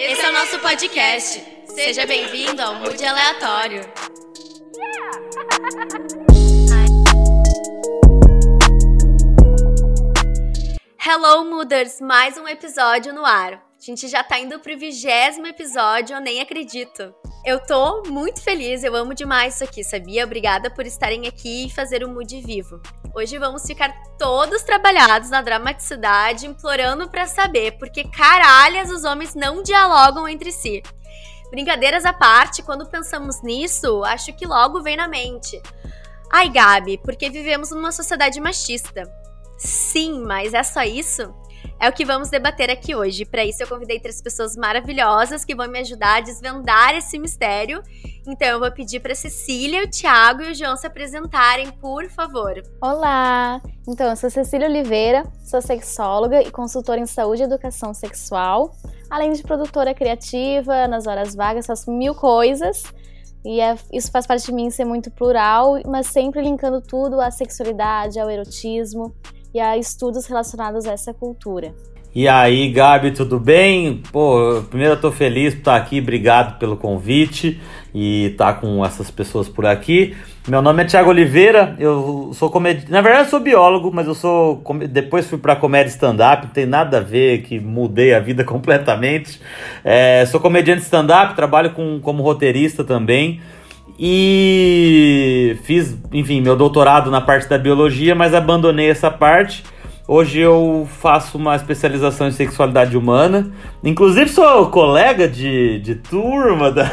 Esse é o nosso podcast. Seja bem-vindo ao Mood Aleatório. Hello, Mooders! Mais um episódio no ar. A gente já tá indo pro vigésimo episódio, eu nem acredito. Eu tô muito feliz, eu amo demais isso aqui, sabia? Obrigada por estarem aqui e fazer o Mood vivo. Hoje vamos ficar todos trabalhados na dramaticidade, implorando para saber porque caralhas os homens não dialogam entre si. Brincadeiras à parte, quando pensamos nisso, acho que logo vem na mente. Ai, Gabi, porque vivemos numa sociedade machista. Sim, mas é só isso? É o que vamos debater aqui hoje. Para isso, eu convidei três pessoas maravilhosas que vão me ajudar a desvendar esse mistério. Então, eu vou pedir para Cecília, o Thiago e o João se apresentarem, por favor. Olá! Então, eu sou Cecília Oliveira, sou sexóloga e consultora em saúde e educação sexual, além de produtora criativa, nas horas vagas, faço mil coisas. E é, isso faz parte de mim ser muito plural, mas sempre linkando tudo à sexualidade, ao erotismo e a estudos relacionados a essa cultura. E aí, Gabi, tudo bem? Pô, primeiro eu tô feliz por estar aqui, obrigado pelo convite e estar com essas pessoas por aqui. Meu nome é Thiago Oliveira, eu sou comediante, na verdade eu sou biólogo, mas eu sou depois fui para comédia stand-up, não tem nada a ver que mudei a vida completamente. É, sou comediante stand-up, trabalho com, como roteirista também. E fiz, enfim, meu doutorado na parte da biologia, mas abandonei essa parte. Hoje eu faço uma especialização em sexualidade humana. Inclusive sou colega de, de turma da,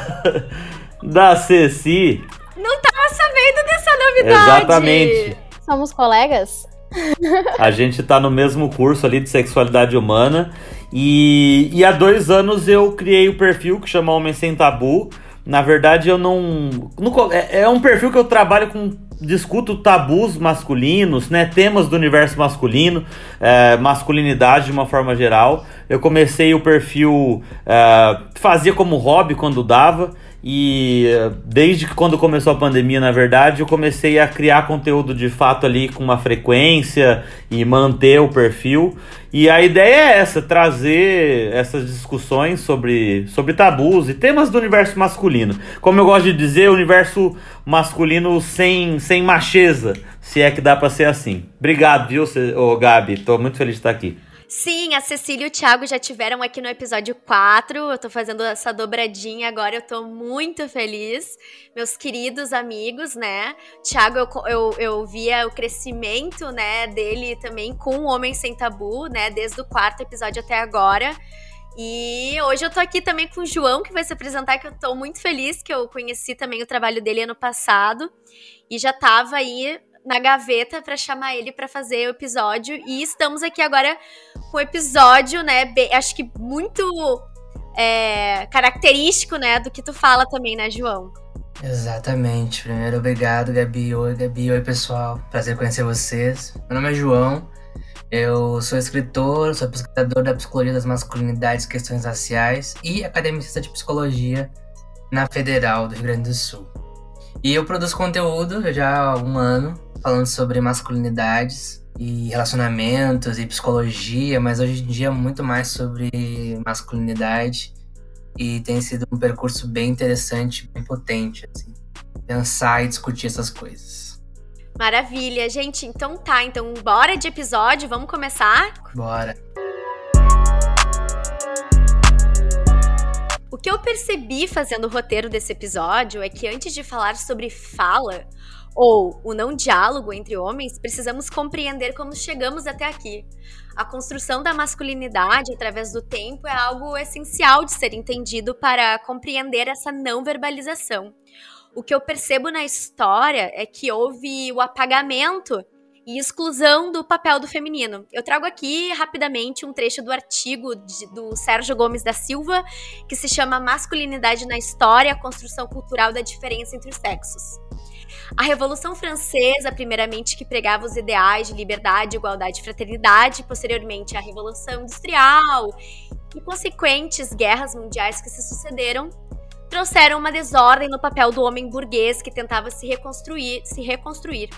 da Ceci. Não tava sabendo dessa novidade. Exatamente. Somos colegas? A gente tá no mesmo curso ali de sexualidade humana. E, e há dois anos eu criei o perfil que chama Homem Sem Tabu na verdade, eu não. é, é um perfil que eu trabalho com discuto tabus masculinos, né, temas do universo masculino, é, masculinidade de uma forma geral. Eu comecei o perfil, é, fazia como hobby quando dava, e desde que quando começou a pandemia, na verdade, eu comecei a criar conteúdo de fato ali com uma frequência e manter o perfil. E a ideia é essa, trazer essas discussões sobre, sobre tabus e temas do universo masculino. Como eu gosto de dizer, universo masculino sem, sem macheza, se é que dá para ser assim. Obrigado, viu, Gabi? Tô muito feliz de estar aqui. Sim, a Cecília e o Thiago já tiveram aqui no episódio 4. Eu tô fazendo essa dobradinha agora, eu tô muito feliz. Meus queridos amigos, né? Thiago, eu, eu, eu via o crescimento, né, dele também com o Homem Sem Tabu, né, desde o quarto episódio até agora. E hoje eu tô aqui também com o João, que vai se apresentar, que eu tô muito feliz, que eu conheci também o trabalho dele ano passado. E já tava aí na gaveta para chamar ele para fazer o episódio. E estamos aqui agora com o episódio, né? Bem, acho que muito é, característico, né, do que tu fala também, né, João? Exatamente. Primeiro, obrigado, Gabi. Oi, Gabi. Oi, pessoal. Prazer conhecer vocês. Meu nome é João. Eu sou escritor, sou pesquisador da psicologia das masculinidades e questões raciais e academicista de psicologia na Federal do Rio Grande do Sul. E eu produzo conteúdo já há um ano falando sobre masculinidades e relacionamentos e psicologia, mas hoje em dia muito mais sobre masculinidade e tem sido um percurso bem interessante, bem potente, assim, pensar e discutir essas coisas. Maravilha, gente. Então tá, então bora de episódio, vamos começar? Bora. O que eu percebi fazendo o roteiro desse episódio é que antes de falar sobre fala, ou o não diálogo entre homens, precisamos compreender como chegamos até aqui. A construção da masculinidade através do tempo é algo essencial de ser entendido para compreender essa não verbalização. O que eu percebo na história é que houve o apagamento e exclusão do papel do feminino. Eu trago aqui rapidamente um trecho do artigo de, do Sérgio Gomes da Silva, que se chama Masculinidade na História, a construção cultural da diferença entre os sexos. A Revolução Francesa, primeiramente, que pregava os ideais de liberdade, igualdade e fraternidade, posteriormente a Revolução Industrial e consequentes guerras mundiais que se sucederam, trouxeram uma desordem no papel do homem burguês que tentava se reconstruir, se reconstruir,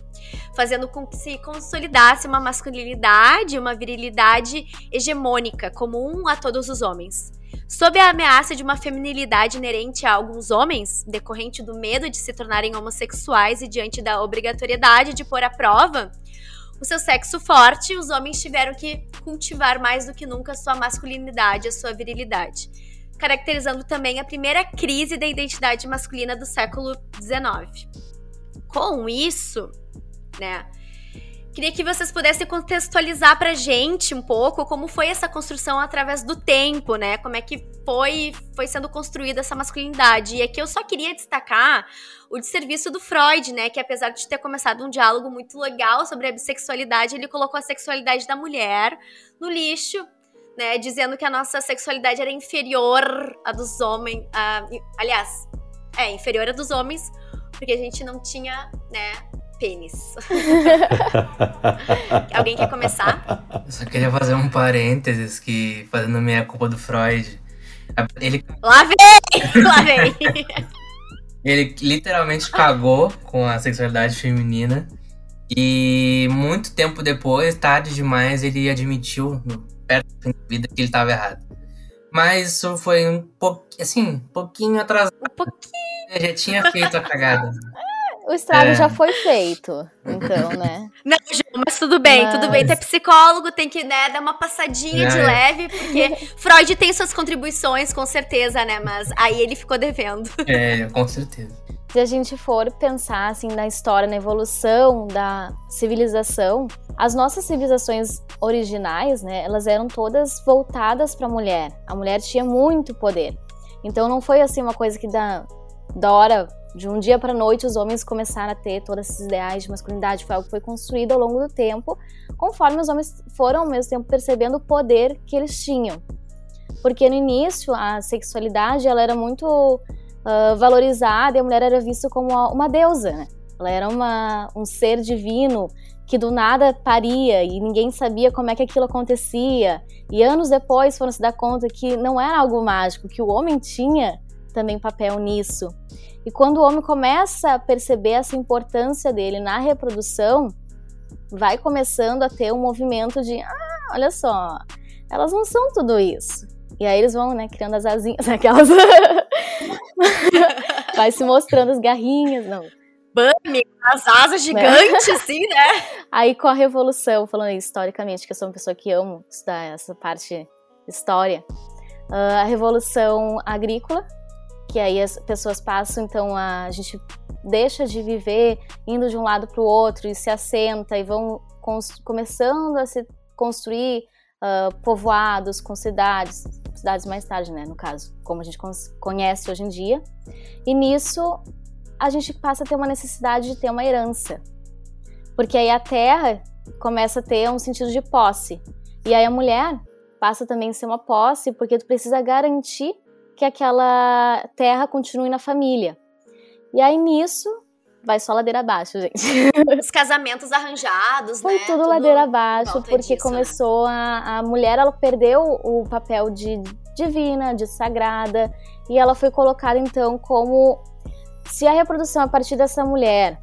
fazendo com que se consolidasse uma masculinidade, uma virilidade hegemônica comum a todos os homens. Sob a ameaça de uma feminilidade inerente a alguns homens, decorrente do medo de se tornarem homossexuais e diante da obrigatoriedade de pôr à prova o seu sexo forte, os homens tiveram que cultivar mais do que nunca sua masculinidade, a sua virilidade, caracterizando também a primeira crise da identidade masculina do século XIX. Com isso, né, Queria que vocês pudessem contextualizar pra gente um pouco como foi essa construção através do tempo, né? Como é que foi, foi sendo construída essa masculinidade. E aqui eu só queria destacar o desserviço do Freud, né? Que apesar de ter começado um diálogo muito legal sobre a bissexualidade, ele colocou a sexualidade da mulher no lixo, né? Dizendo que a nossa sexualidade era inferior à dos homens. A, aliás, é, inferior à dos homens, porque a gente não tinha, né? Pênis. Alguém quer começar? Eu só queria fazer um parênteses que, fazendo minha culpa do Freud, ele... Lá vem! Lá vem! ele literalmente cagou com a sexualidade feminina e muito tempo depois, tarde demais, ele admitiu, perto da vida, que ele estava errado. Mas isso foi um pouquinho, assim, um pouquinho atrasado. Um pouquinho. Ele já tinha feito a cagada. O estrago é. já foi feito, então, né? Não, Ju, mas tudo bem, mas... tudo bem. Tu é psicólogo, tem que né, dar uma passadinha é. de leve, porque Freud tem suas contribuições, com certeza, né? Mas aí ele ficou devendo. É, com certeza. Se a gente for pensar assim na história, na evolução da civilização, as nossas civilizações originais, né, elas eram todas voltadas para a mulher. A mulher tinha muito poder. Então não foi assim uma coisa que da, da hora de um dia para noite os homens começaram a ter todos esses ideais de masculinidade, foi algo que foi construído ao longo do tempo, conforme os homens foram ao mesmo tempo percebendo o poder que eles tinham. Porque no início a sexualidade ela era muito uh, valorizada e a mulher era vista como uma deusa, né? Ela era uma, um ser divino que do nada paria e ninguém sabia como é que aquilo acontecia. E anos depois foram se dar conta que não era algo mágico, que o homem tinha também papel nisso. E quando o homem começa a perceber essa importância dele na reprodução, vai começando a ter um movimento de, ah, olha só, elas não são tudo isso. E aí eles vão, né, criando as asinhas, aquelas. vai se mostrando as garrinhas, não. Bame, as asas né? gigantes, assim, né? Aí com a revolução, falando historicamente, que eu sou uma pessoa que amo estudar essa parte história, ah, a revolução agrícola que aí as pessoas passam, então a, gente deixa de viver indo de um lado para o outro e se assenta e vão começando a se construir uh, povoados com cidades, cidades mais tarde, né, no caso, como a gente conhece hoje em dia. E nisso a gente passa a ter uma necessidade de ter uma herança, porque aí a terra começa a ter um sentido de posse e aí a mulher passa também a ser uma posse, porque tu precisa garantir que aquela terra continue na família. E aí nisso vai só ladeira abaixo, gente. Os casamentos arranjados, Foi né? tudo, tudo ladeira abaixo, porque disso, né? começou né? a, a mulher, ela perdeu o papel de divina, de sagrada, e ela foi colocada então como se a reprodução a partir dessa mulher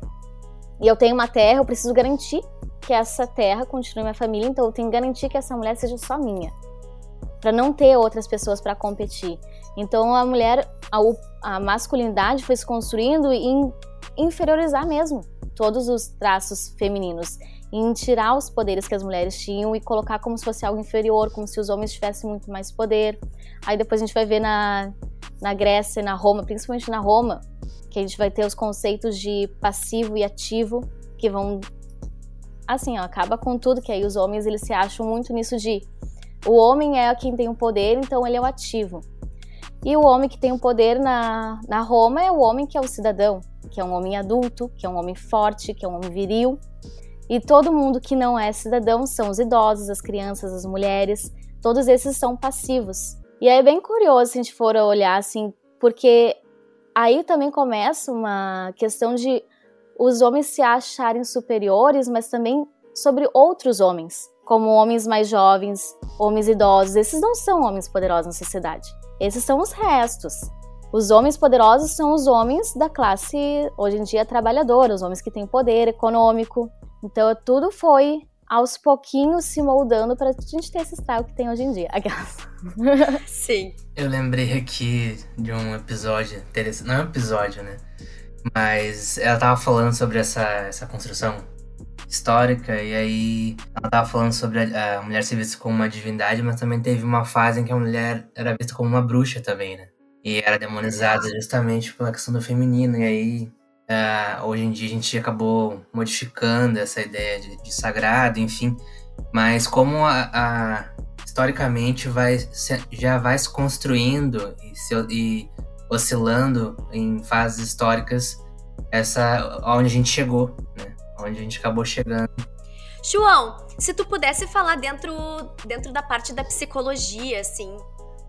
e eu tenho uma terra, eu preciso garantir que essa terra continue minha família, então eu tenho que garantir que essa mulher seja só minha, para não ter outras pessoas para competir. Então a mulher, a, a masculinidade foi se construindo em inferiorizar mesmo todos os traços femininos, em tirar os poderes que as mulheres tinham e colocar como se fosse algo inferior, como se os homens tivessem muito mais poder. Aí depois a gente vai ver na, na Grécia e na Roma, principalmente na Roma, que a gente vai ter os conceitos de passivo e ativo que vão assim, ó, acaba com tudo que aí os homens eles se acham muito nisso de o homem é quem tem o poder, então ele é o ativo. E o homem que tem o poder na, na Roma é o homem que é o cidadão, que é um homem adulto, que é um homem forte, que é um homem viril. E todo mundo que não é cidadão são os idosos, as crianças, as mulheres, todos esses são passivos. E aí é bem curioso se a gente for olhar assim, porque aí também começa uma questão de os homens se acharem superiores, mas também sobre outros homens, como homens mais jovens, homens idosos. Esses não são homens poderosos na sociedade. Esses são os restos. Os homens poderosos são os homens da classe, hoje em dia, trabalhadora, os homens que têm poder econômico. Então, tudo foi aos pouquinhos se moldando para a gente ter esse style que tem hoje em dia. Aquelas. Sim. Eu lembrei aqui de um episódio interessante. Não é um episódio, né? Mas ela tava falando sobre essa, essa construção histórica, e aí ela tava falando sobre a, a, mulher ser vista como uma divindade, mas também teve uma fase em que a mulher era vista como uma bruxa também, né? E era demonizada justamente pela questão do feminino, e aí uh, hoje em dia a gente acabou modificando essa ideia de, de sagrado, enfim. Mas como a, a, historicamente vai já vai se construindo e, se, e oscilando em fases históricas essa onde a gente chegou, né? Onde a gente acabou chegando. João, se tu pudesse falar dentro dentro da parte da psicologia, assim,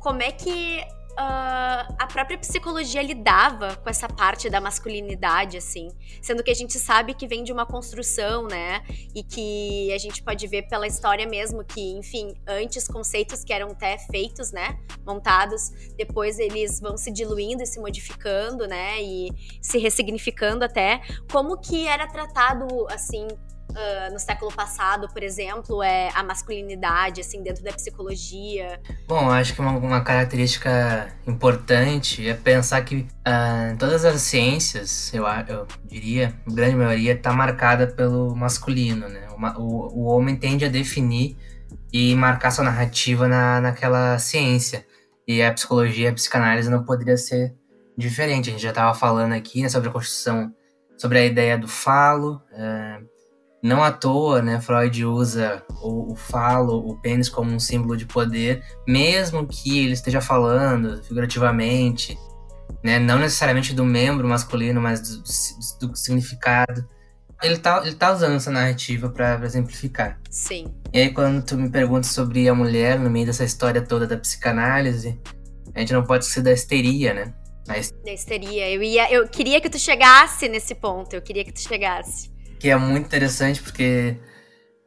como é que uh, a própria psicologia lidava com essa parte da masculinidade, assim, sendo que a gente sabe que vem de uma construção, né, e que a gente pode ver pela história mesmo que, enfim, antes conceitos que eram até feitos, né, montados, depois eles vão se diluindo e se modificando, né, e se ressignificando até, como que era tratado, assim, uh, no século passado, por exemplo, é a masculinidade, assim, dentro da psicologia? Bom, acho que uma, uma característica importante é pensar que uh, todas as ciências, eu, eu diria, grande maioria, está marcada pelo masculino, né? O, o, o homem tende a definir e marcar sua narrativa na, naquela ciência. E a psicologia, a psicanálise não poderia ser diferente. A gente já estava falando aqui né, sobre a construção, sobre a ideia do falo, uh, não à toa, né, Freud usa o, o falo, o pênis como um símbolo de poder, mesmo que ele esteja falando figurativamente, né, não necessariamente do membro masculino, mas do, do significado. Ele tá, ele tá usando essa narrativa para exemplificar. Sim. E aí, quando tu me pergunta sobre a mulher no meio dessa história toda da psicanálise, a gente não pode esquecer da histeria, né? Da histeria. Eu, ia, eu queria que tu chegasse nesse ponto, eu queria que tu chegasse que é muito interessante porque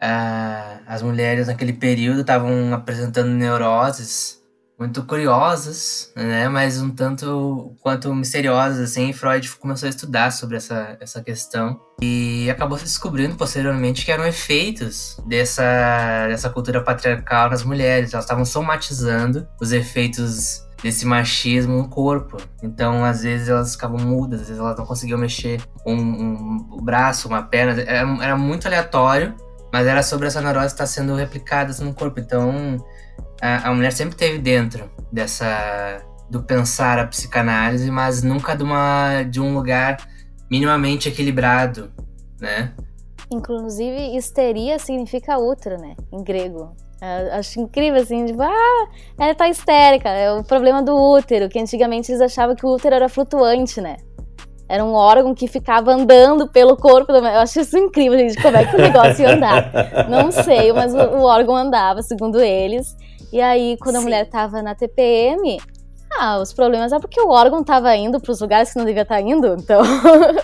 uh, as mulheres naquele período estavam apresentando neuroses muito curiosas, né, mas um tanto quanto misteriosas, assim, Freud começou a estudar sobre essa, essa questão. E acabou se descobrindo posteriormente que eram efeitos dessa, dessa cultura patriarcal nas mulheres, elas estavam somatizando os efeitos desse machismo no corpo. Então, às vezes elas ficavam mudas, às vezes elas não conseguiam mexer um, um braço, uma perna. Era, era, muito aleatório, mas era sobre essa neurose estar sendo replicada no corpo. Então, a, a mulher sempre teve dentro dessa do pensar a psicanálise, mas nunca de uma de um lugar minimamente equilibrado, né? Inclusive, histeria significa útero, né? Em grego. Acho incrível, assim, tipo, ah, ela tá histérica. É o problema do útero, que antigamente eles achavam que o útero era flutuante, né? Era um órgão que ficava andando pelo corpo. Eu acho isso incrível, gente, como é que o negócio ia andar. Não sei, mas o, o órgão andava, segundo eles. E aí, quando a Sim. mulher tava na TPM, ah, os problemas é porque o órgão tava indo para os lugares que não devia estar tá indo, então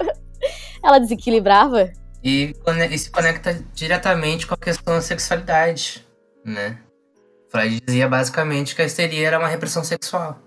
ela desequilibrava. E, e se conecta diretamente com a questão da sexualidade né? Freud dizia basicamente que a histeria era uma repressão sexual.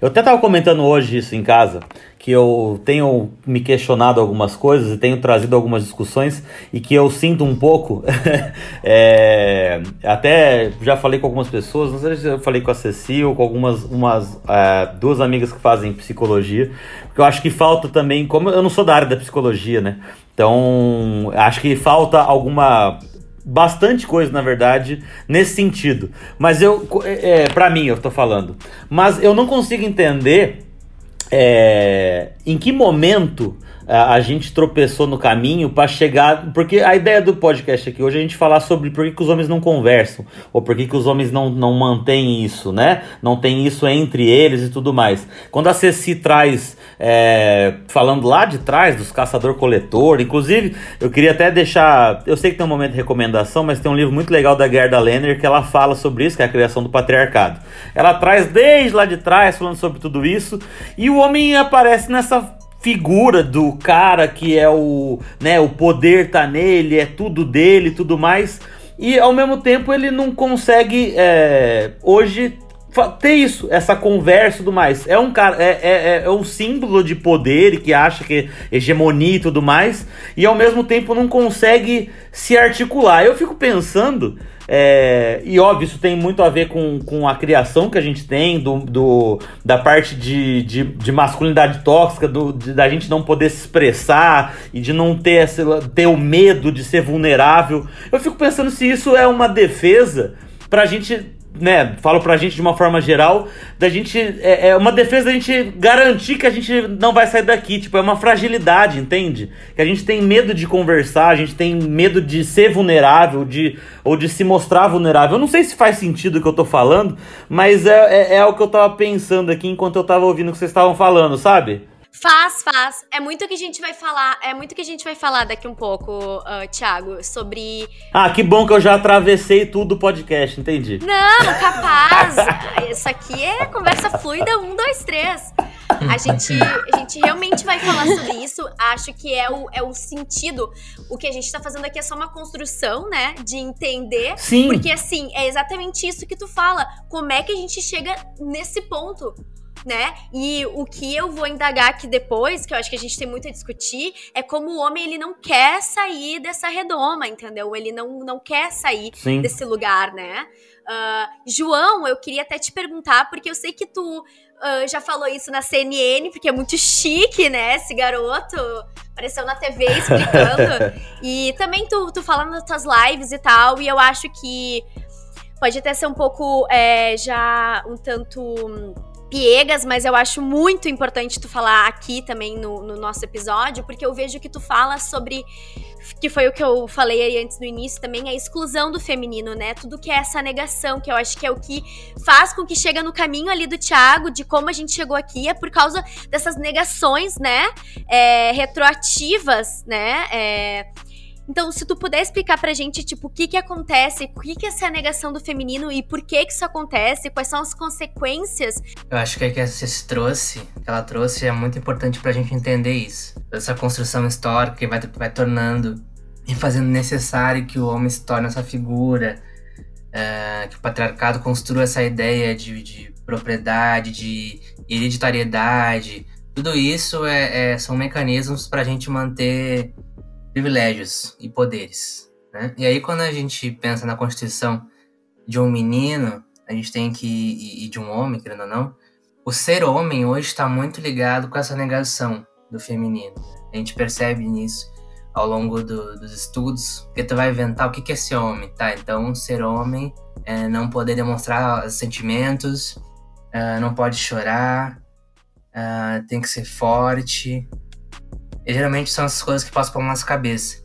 Eu até estava comentando hoje isso em casa, que eu tenho me questionado algumas coisas e tenho trazido algumas discussões e que eu sinto um pouco. é, até já falei com algumas pessoas, não sei se eu falei com a Cecil, com algumas umas, é, duas amigas que fazem psicologia, porque eu acho que falta também, como eu não sou da área da psicologia, né? Então acho que falta alguma bastante coisa, na verdade, nesse sentido. Mas eu, é, é para mim, eu tô falando. Mas eu não consigo entender é, em que momento a, gente tropeçou no caminho para chegar. Porque a ideia do podcast aqui hoje é a gente falar sobre por que, que os homens não conversam, ou por que, que os homens não, não mantêm isso, né? Não tem isso entre eles e tudo mais. Quando a Ceci traz, é, falando lá de trás dos caçador-coletor, inclusive, eu queria até deixar. Eu sei que tem um momento de recomendação, mas tem um livro muito legal da Gerda Lerner que ela fala sobre isso, que é a criação do patriarcado. Ela traz desde lá de trás, falando sobre tudo isso, e o homem aparece nessa figura do cara que é o, né, o poder tá nele, é tudo dele, tudo mais. E ao mesmo tempo ele não consegue é, hoje ter isso, essa conversa e tudo mais. É um cara, é, é, é, um símbolo de poder que acha que é hegemonia e tudo mais, e ao mesmo tempo não consegue se articular. Eu fico pensando, é, e óbvio, isso tem muito a ver com, com a criação que a gente tem, do, do da parte de, de, de masculinidade tóxica, do, de, da gente não poder se expressar e de não ter, ter o medo de ser vulnerável. Eu fico pensando se isso é uma defesa pra gente né, falo pra gente de uma forma geral, da gente. É, é, uma defesa da gente garantir que a gente não vai sair daqui. Tipo, é uma fragilidade, entende? Que a gente tem medo de conversar, a gente tem medo de ser vulnerável, de, ou de se mostrar vulnerável. Eu não sei se faz sentido o que eu tô falando, mas é, é, é o que eu tava pensando aqui enquanto eu tava ouvindo o que vocês estavam falando, sabe? Faz, faz. É muito que a gente vai falar, é muito que a gente vai falar daqui um pouco, uh, Thiago, sobre. Ah, que bom que eu já atravessei tudo o podcast, entendi. Não, capaz! Isso aqui é conversa fluida, um, dois, três. A gente, a gente realmente vai falar sobre isso. Acho que é o, é o sentido. O que a gente tá fazendo aqui é só uma construção, né? De entender. Sim. Porque, assim, é exatamente isso que tu fala. Como é que a gente chega nesse ponto? Né? E o que eu vou indagar aqui depois, que eu acho que a gente tem muito a discutir, é como o homem ele não quer sair dessa redoma, entendeu? Ele não, não quer sair Sim. desse lugar, né? Uh, João, eu queria até te perguntar, porque eu sei que tu uh, já falou isso na CNN, porque é muito chique, né? Esse garoto apareceu na TV explicando. e também tu, tu falando nas tuas lives e tal, e eu acho que pode até ser um pouco é, já um tanto piegas, mas eu acho muito importante tu falar aqui também no, no, nosso episódio, porque eu vejo que tu fala sobre. Que foi o que eu falei aí antes no início também, a exclusão do feminino, né? Tudo que é essa negação, que eu acho que é o que faz com que chega no caminho ali do Thiago, de como a gente chegou aqui, é por causa dessas negações, né? É, retroativas, né? É, então, se tu puder explicar pra gente, tipo, o que que acontece, o que que é essa negação do feminino e por que que isso acontece, quais são as consequências. Eu acho que a que a Cis trouxe, que ela trouxe, é muito importante pra gente entender isso. Essa construção histórica que vai, vai tornando e fazendo necessário que o homem se torne essa figura, uh, que o patriarcado construa essa ideia de, de propriedade, de hereditariedade. Tudo isso é, é, são mecanismos para a gente manter privilégios e poderes. Né? E aí, quando a gente pensa na constituição de um menino, a gente tem que. e, de um homem, querendo ou não, o ser homem hoje está muito ligado com essa negação do feminino. A gente percebe nisso ao longo do, dos estudos, porque tu vai inventar o que, que é ser homem, tá? Então, ser homem é não poder demonstrar sentimentos, é, não pode chorar, é, tem que ser forte, e geralmente são essas coisas que passam pela nossa cabeça.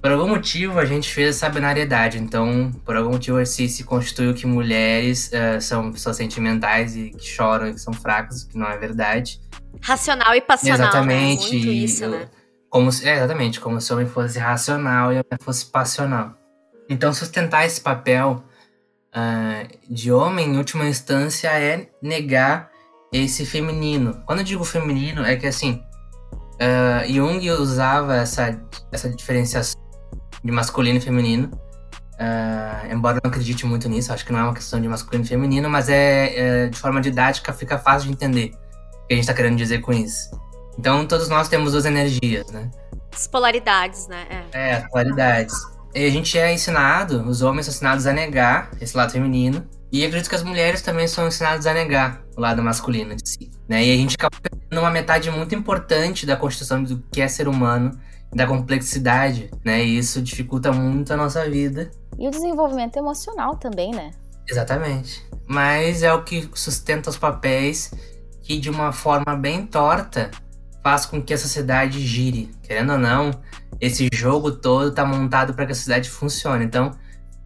Por algum motivo a gente fez essa binariedade, então por algum motivo se, se constituiu que mulheres uh, são pessoas sentimentais e que choram e que são fracas, que não é verdade. Racional e passional. Né? Exatamente. Né? Muito isso, né? Como se, é, exatamente, como se o homem fosse racional e a mulher fosse passional. Então sustentar esse papel uh, de homem, em última instância, é negar esse feminino. Quando eu digo feminino, é que assim, Uh, Jung usava essa, essa diferenciação de masculino e feminino. Uh, embora eu não acredite muito nisso, acho que não é uma questão de masculino e feminino, mas é, é de forma didática fica fácil de entender o que a gente está querendo dizer com isso. Então todos nós temos duas energias, né? As polaridades, né? É, é as polaridades. E a gente é ensinado, os homens são ensinados a negar esse lado feminino, e acredito que as mulheres também são ensinadas a negar o lado masculino de si. Né? E a gente acaba perdendo uma metade muito importante da construção do que é ser humano, da complexidade, né? E isso dificulta muito a nossa vida. E o desenvolvimento emocional também, né? Exatamente. Mas é o que sustenta os papéis que, de uma forma bem torta, faz com que a sociedade gire. Querendo ou não, esse jogo todo tá montado para que a sociedade funcione. Então,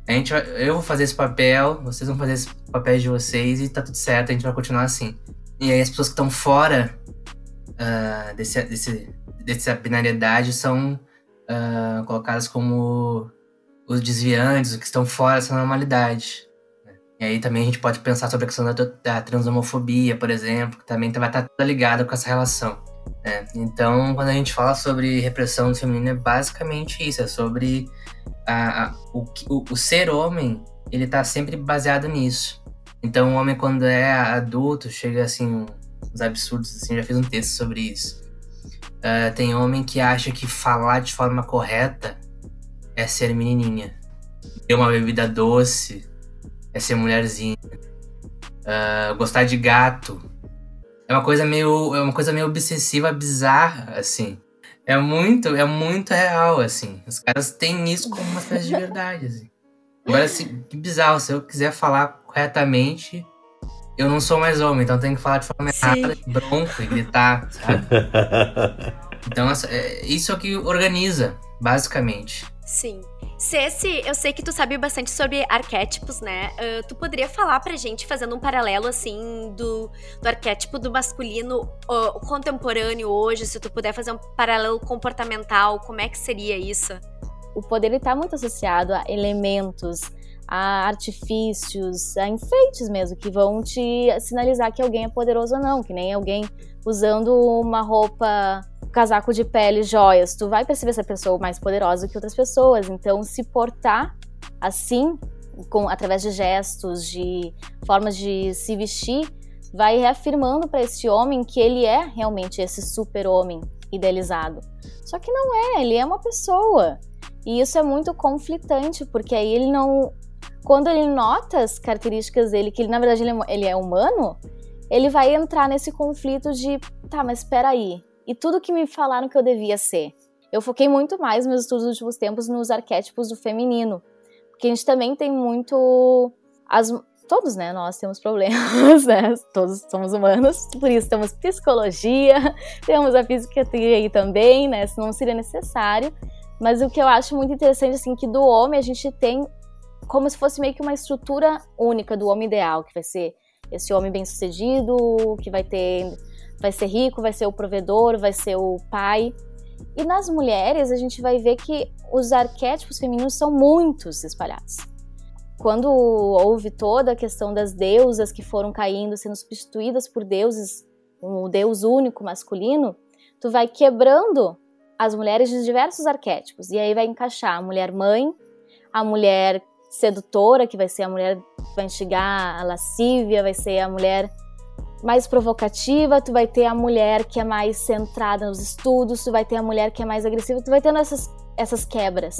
a gente vai, eu vou fazer esse papel, vocês vão fazer esse papel de vocês e tá tudo certo, a gente vai continuar assim. E aí as pessoas que estão fora uh, desse, desse, dessa binariedade são uh, colocadas como os desviantes, os que estão fora dessa normalidade. E aí também a gente pode pensar sobre a questão da, da transhomofobia, por exemplo, que também vai estar toda ligada com essa relação. Né? Então, quando a gente fala sobre repressão do feminino, é basicamente isso, é sobre a, o, o, o, ser homem, ele tá sempre baseado nisso. Então o homem quando é adulto chega assim uns absurdos assim, já fiz um texto sobre isso. Uh, tem homem que acha que falar de forma correta é ser menininha. Ter uma bebida doce é ser mulherzinha. Uh, gostar de gato é uma coisa meio é uma coisa meio obsessiva, bizarra, assim. É muito, é muito real, assim. Os caras têm isso como uma espécie de verdade, assim. Agora, assim, que bizarro, se eu quiser falar corretamente, eu não sou mais homem, então eu tenho que falar de forma errada, bronco e gritar, sabe? então, é, isso é o que organiza, basicamente. Sim. Ceci, eu sei que tu sabe bastante sobre arquétipos, né? Uh, tu poderia falar pra gente, fazendo um paralelo, assim, do, do arquétipo do masculino uh, contemporâneo hoje, se tu puder fazer um paralelo comportamental, como é que seria isso? O poder está muito associado a elementos, a artifícios, a enfeites mesmo, que vão te sinalizar que alguém é poderoso ou não, que nem alguém usando uma roupa, casaco de pele, joias. Tu vai perceber essa pessoa mais poderosa que outras pessoas. Então, se portar assim, com, através de gestos, de formas de se vestir, vai reafirmando para esse homem que ele é realmente esse super-homem idealizado. Só que não é, ele é uma pessoa. E isso é muito conflitante, porque aí ele não quando ele nota as características dele, que ele, na verdade ele é, ele é humano, ele vai entrar nesse conflito de, tá, mas espera aí, e tudo que me falaram que eu devia ser? Eu foquei muito mais meus estudos nos últimos tempos nos arquétipos do feminino, porque a gente também tem muito as todos, né, nós temos problemas, né? Todos somos humanos, por isso temos psicologia, temos a psiquiatria aí também, né? Se não seria necessário. Mas o que eu acho muito interessante, assim, que do homem a gente tem como se fosse meio que uma estrutura única do homem ideal, que vai ser esse homem bem-sucedido, que vai ter vai ser rico, vai ser o provedor, vai ser o pai. E nas mulheres a gente vai ver que os arquétipos femininos são muitos espalhados. Quando houve toda a questão das deusas que foram caindo, sendo substituídas por deuses, um deus único masculino, tu vai quebrando as mulheres de diversos arquétipos. E aí vai encaixar a mulher mãe, a mulher sedutora, que vai ser a mulher que vai instigar a lascívia, vai ser a mulher mais provocativa, tu vai ter a mulher que é mais centrada nos estudos, tu vai ter a mulher que é mais agressiva, tu vai tendo essas, essas quebras.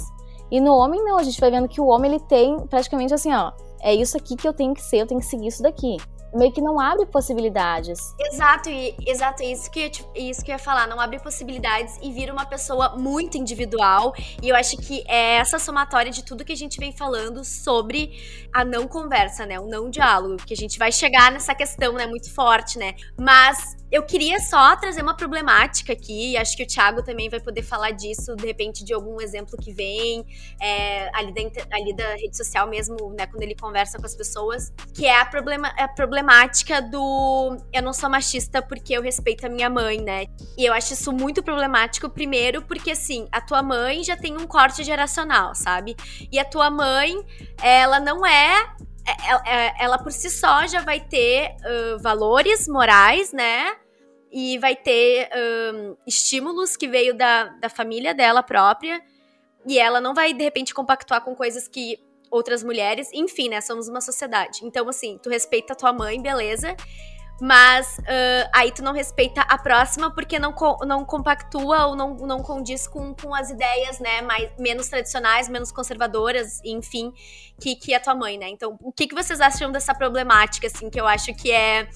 E no homem não, a gente vai vendo que o homem ele tem praticamente assim, ó, é isso aqui que eu tenho que ser, eu tenho que seguir isso daqui meio que não abre possibilidades. Exato, e exato, isso que, eu, isso que eu ia falar, não abre possibilidades e vira uma pessoa muito individual. E eu acho que é essa somatória de tudo que a gente vem falando sobre a não conversa, né? O não diálogo, que a gente vai chegar nessa questão, né, muito forte, né? Mas eu queria só trazer uma problemática aqui, acho que o Thiago também vai poder falar disso, de repente, de algum exemplo que vem, é, ali, da, ali da rede social mesmo, né, quando ele conversa com as pessoas, que é a, problema, a problemática do eu não sou machista porque eu respeito a minha mãe, né? E eu acho isso muito problemático, primeiro, porque assim, a tua mãe já tem um corte geracional, sabe? E a tua mãe, ela não é ela, é, é, ela por si só já vai ter uh, valores morais, né? E vai ter um, estímulos que veio da, da família dela própria. E ela não vai, de repente, compactuar com coisas que outras mulheres. Enfim, né? Somos uma sociedade. Então, assim, tu respeita a tua mãe, beleza. Mas uh, aí tu não respeita a próxima porque não, não compactua ou não, não condiz com, com as ideias, né, mais, menos tradicionais, menos conservadoras, enfim, que, que a tua mãe, né? Então, o que, que vocês acham dessa problemática, assim, que eu acho que é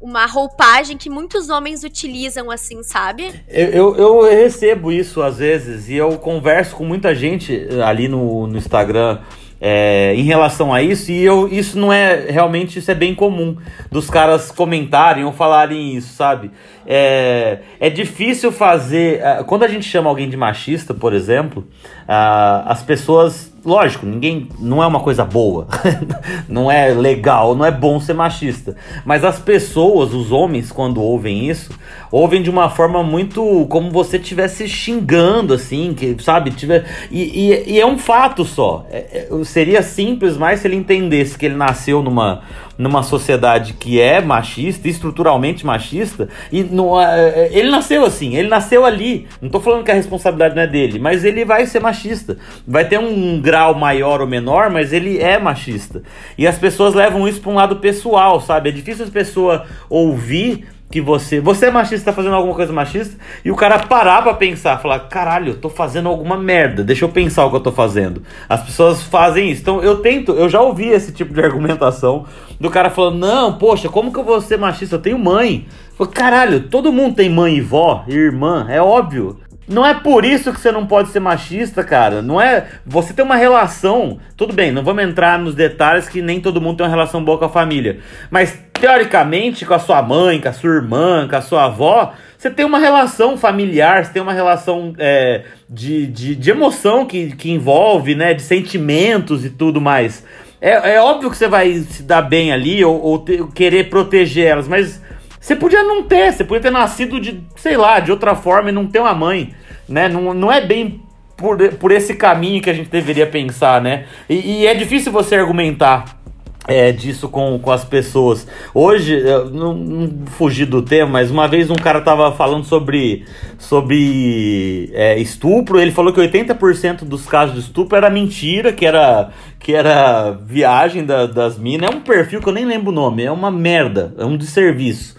uma roupagem que muitos homens utilizam, assim, sabe? Eu, eu, eu, recebo isso às vezes e eu converso com muita gente ali no, no Instagram é, em relação a isso, e eu, isso não é realmente, isso é bem comum dos caras comentarem ou falarem isso, sabe? É, é difícil fazer. É, quando a gente chama alguém de machista, por exemplo, as pessoas lógico, ninguém não é uma coisa boa, não é legal, não é bom ser machista. Mas as pessoas, os homens, quando ouvem isso, ouvem de uma forma muito como você estivesse xingando, assim, que sabe, tiver e, e, e é um fato só. É, é, seria simples mais se ele entendesse que ele nasceu numa numa sociedade que é machista, estruturalmente machista, e não, é, ele nasceu assim, ele nasceu ali. Não tô falando que a responsabilidade não é dele, mas ele vai ser machista. Vai ter um grau maior ou menor, mas ele é machista. E as pessoas levam isso para um lado pessoal, sabe? É difícil as pessoas ouvir que você. Você é machista, tá fazendo alguma coisa machista, e o cara parar pra pensar, falar: caralho, eu tô fazendo alguma merda, deixa eu pensar o que eu tô fazendo. As pessoas fazem isso. Então eu tento, eu já ouvi esse tipo de argumentação do cara falando: não, poxa, como que eu vou ser machista? Eu tenho mãe. Eu caralho, todo mundo tem mãe e vó, e irmã, é óbvio. Não é por isso que você não pode ser machista, cara. Não é. Você tem uma relação. Tudo bem, não vamos entrar nos detalhes que nem todo mundo tem uma relação boa com a família. Mas, teoricamente, com a sua mãe, com a sua irmã, com a sua avó, você tem uma relação familiar, você tem uma relação é, de, de, de, emoção que, que envolve, né? De sentimentos e tudo mais. É, é óbvio que você vai se dar bem ali ou, ou ter, querer proteger elas, mas você podia não ter, você podia ter nascido de, sei lá, de outra forma e não ter uma mãe, né? Não, não é bem por, por esse caminho que a gente deveria pensar, né? E, e é difícil você argumentar é, disso com, com as pessoas. Hoje, não, não fugir do tema, mas uma vez um cara tava falando sobre, sobre é, estupro. Ele falou que 80% dos casos de estupro era mentira, que era, que era viagem da, das minas. É um perfil que eu nem lembro o nome, é uma merda, é um desserviço.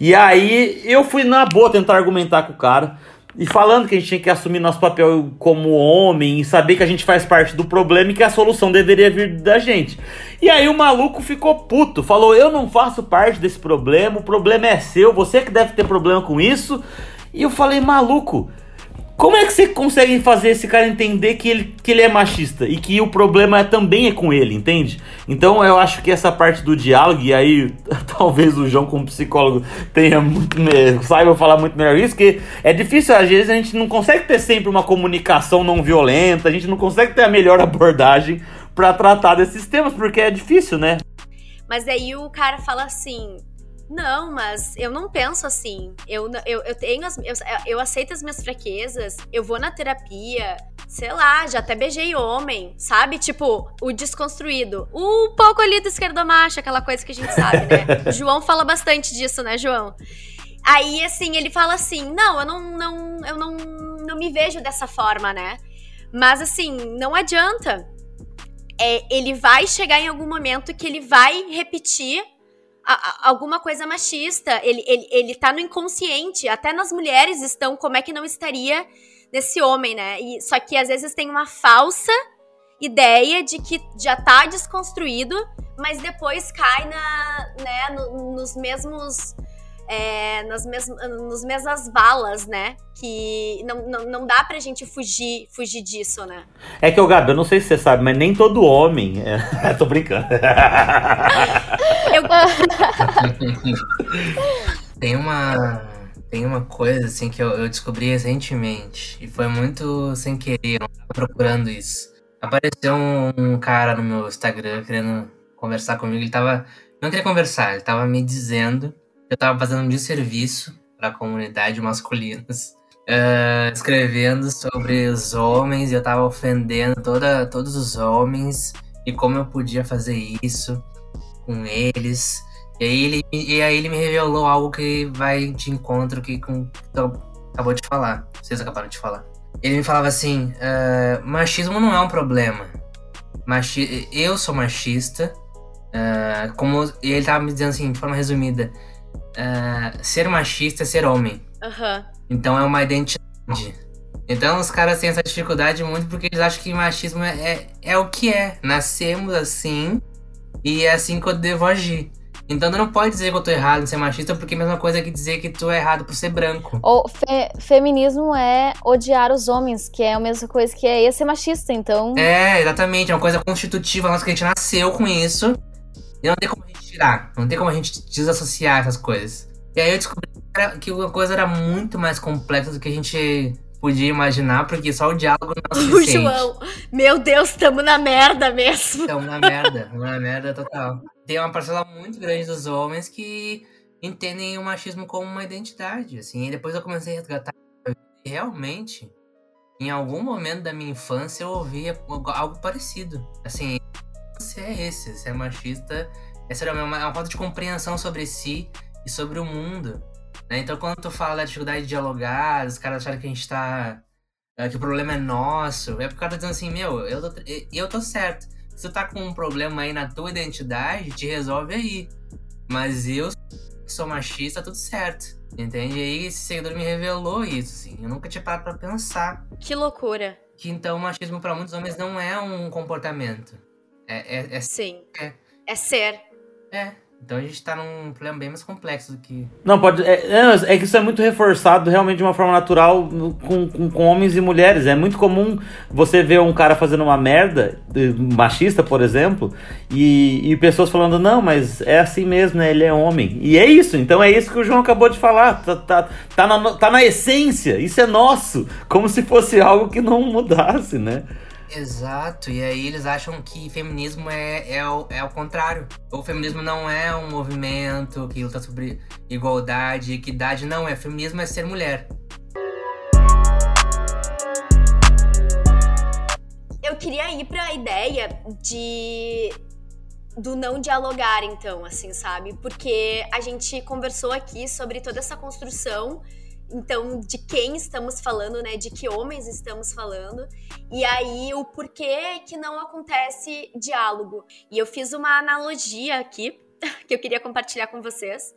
E aí eu fui na boa tentar argumentar com o cara. E falando que a gente tinha que assumir nosso papel como homem e saber que a gente faz parte do problema e que a solução deveria vir da gente. E aí o maluco ficou puto, falou: Eu não faço parte desse problema, o problema é seu, você que deve ter problema com isso. E eu falei: Maluco, como é que você consegue fazer esse cara entender que ele, que ele é machista e que o problema também é com ele, entende? Então eu acho que essa parte do diálogo, e aí talvez o João, como psicólogo, tenha muito saiba falar muito melhor isso, que é difícil, às vezes a gente não consegue ter sempre uma comunicação não violenta, a gente não consegue ter a melhor abordagem para tratar desses temas, porque é difícil, né? Mas aí o cara fala assim: não, mas eu não penso assim. Eu, eu, eu tenho as, eu, eu aceito as minhas fraquezas, eu vou na terapia, sei lá, já até beijei homem, sabe? Tipo, o desconstruído. Um pouco ali do esquerdomacho, aquela coisa que a gente sabe, né? João fala bastante disso, né, João? Aí, assim, ele fala assim: não, eu não, não, eu não, não me vejo dessa forma, né? Mas assim, não adianta. É, ele vai chegar em algum momento que ele vai repetir a, alguma coisa machista. Ele, ele, ele tá no inconsciente. Até nas mulheres estão, como é que não estaria nesse homem, né? E, só que às vezes tem uma falsa ideia de que já tá desconstruído, mas depois cai na, né, no, nos mesmos é, nas mes nos mesmas valas, né? Que não, não, não dá pra gente fugir, fugir disso, né? É que, o Gabi, eu não sei se você sabe, mas nem todo homem. É... Tô brincando. eu... tem uma. Tem uma coisa assim que eu, eu, descobri recentemente. E foi muito sem querer, eu tava procurando isso. Apareceu um, um cara no meu Instagram querendo conversar comigo. Ele tava. Não queria conversar, ele tava me dizendo eu tava fazendo um desserviço para a comunidade masculinas, uh, escrevendo sobre os homens e eu tava ofendendo toda, todos os homens e como eu podia fazer isso com eles. E aí ele, e aí ele me revelou algo que vai de encontro que com, acabou de falar. Vocês acabaram de falar. Ele me falava assim: uh, machismo não é um problema. Machi eu sou machista. Uh, como ele tava me dizendo assim, de forma resumida, uh, ser machista é ser homem. Uhum. Então é uma identidade. Então os caras têm essa dificuldade muito porque eles acham que machismo é, é, é o que é. Nascemos assim e é assim que eu devo agir. Então tu não pode dizer que eu tô errado em ser machista, porque é a mesma coisa que dizer que tu é errado por ser branco. O fe feminismo é odiar os homens, que é a mesma coisa que é ser machista, então. É, exatamente, é uma coisa constitutiva nossa que a gente nasceu com isso. E não tem como a gente tirar. Não tem como a gente desassociar essas coisas. E aí eu descobri que a coisa era muito mais complexa do que a gente podia imaginar, porque só o diálogo não é suficiente. O João, meu Deus, tamo na merda mesmo. Tamo na merda, tamo na merda total. Tem uma parcela muito grande dos homens que entendem o machismo como uma identidade, assim. E depois eu comecei a resgatar. Realmente, em algum momento da minha infância, eu ouvia algo parecido. Assim, você é esse, você é machista É sério, é uma, é uma falta de compreensão sobre si e sobre o mundo. Né? Então, quando tu fala da dificuldade de dialogar, os caras acharem que a gente tá. É, que o problema é nosso, é porque o cara tá dizendo assim, meu, eu tô, eu tô certo. Se tu tá com um problema aí na tua identidade, te resolve aí. Mas eu sou machista, tudo certo. Entende? E aí esse seguidor me revelou isso, assim. Eu nunca tinha parado pra pensar. Que loucura. Que então o machismo para muitos homens não é um comportamento. É, é, é Sim. É. é ser. É. Então a gente tá num problema bem mais complexo do que. Não, pode. É, é, é que isso é muito reforçado realmente de uma forma natural com, com, com, homens e mulheres. É muito comum você ver um cara fazendo uma merda, machista, por exemplo, e, e pessoas falando, não, mas é assim mesmo, né? Ele é homem. E é isso, então é isso que o João acabou de falar. Tá, tá, tá, na, tá na essência, isso é nosso. Como se fosse algo que não mudasse, né? Exato, e aí eles acham que feminismo é, é, o, é o contrário. O feminismo não é um movimento que luta sobre igualdade, equidade, não. É feminismo é ser mulher. Eu queria ir para a ideia de do não dialogar, então, assim, sabe? Porque a gente conversou aqui sobre toda essa construção então, de quem estamos falando, né? De que homens estamos falando. E aí, o porquê que não acontece diálogo. E eu fiz uma analogia aqui, que eu queria compartilhar com vocês.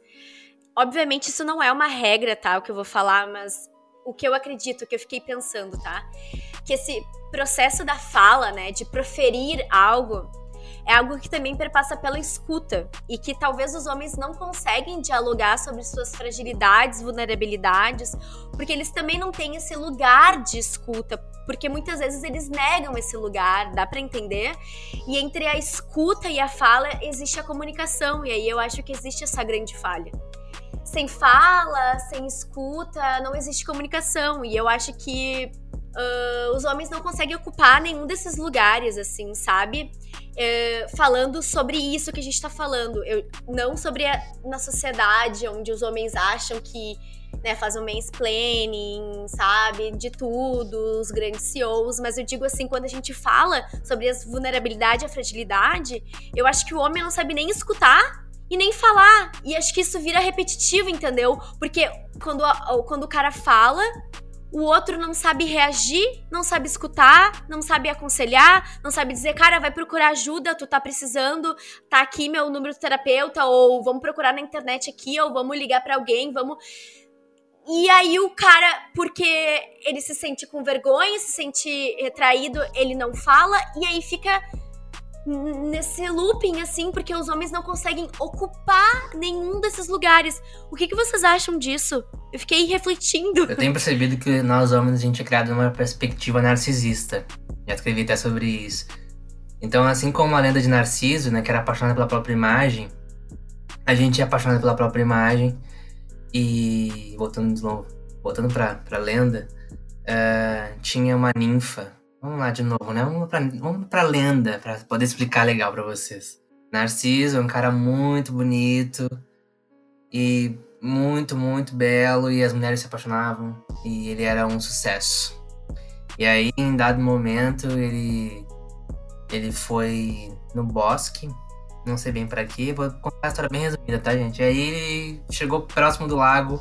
Obviamente, isso não é uma regra, tá? O que eu vou falar, mas o que eu acredito, o que eu fiquei pensando, tá? Que esse processo da fala, né? De proferir algo, é algo que também perpassa pela escuta e que talvez os homens não conseguem dialogar sobre suas fragilidades, vulnerabilidades, porque eles também não têm esse lugar de escuta, porque muitas vezes eles negam esse lugar, dá para entender? E entre a escuta e a fala existe a comunicação, e aí eu acho que existe essa grande falha sem fala, sem escuta, não existe comunicação. E eu acho que uh, os homens não conseguem ocupar nenhum desses lugares, assim, sabe? Uh, falando sobre isso que a gente tá falando. Eu, não sobre a, na sociedade, onde os homens acham que né, fazem um mansplaining, sabe? De tudo, os grandes CEOs. Mas eu digo assim, quando a gente fala sobre as vulnerabilidade e a fragilidade, eu acho que o homem não sabe nem escutar e nem falar. E acho que isso vira repetitivo, entendeu? Porque quando, quando o cara fala, o outro não sabe reagir, não sabe escutar, não sabe aconselhar, não sabe dizer, cara, vai procurar ajuda, tu tá precisando, tá aqui meu número de terapeuta, ou vamos procurar na internet aqui, ou vamos ligar para alguém, vamos. E aí o cara, porque ele se sente com vergonha, se sente retraído, ele não fala, e aí fica nesse looping, assim, porque os homens não conseguem ocupar nenhum desses lugares. O que, que vocês acham disso? Eu fiquei refletindo. Eu tenho percebido que nós homens a gente é criado numa perspectiva narcisista. Já escrevi até sobre isso. Então, assim como a lenda de Narciso, né, que era apaixonada pela própria imagem, a gente é apaixonado pela própria imagem. E voltando de novo, voltando pra, pra lenda, uh, tinha uma ninfa Vamos lá de novo, né? Vamos pra, vamos pra lenda, pra poder explicar legal pra vocês. Narciso é um cara muito bonito e muito, muito belo, e as mulheres se apaixonavam, e ele era um sucesso. E aí, em dado momento, ele, ele foi no bosque, não sei bem para quê, vou contar a história bem resumida, tá, gente? Aí ele chegou próximo do lago,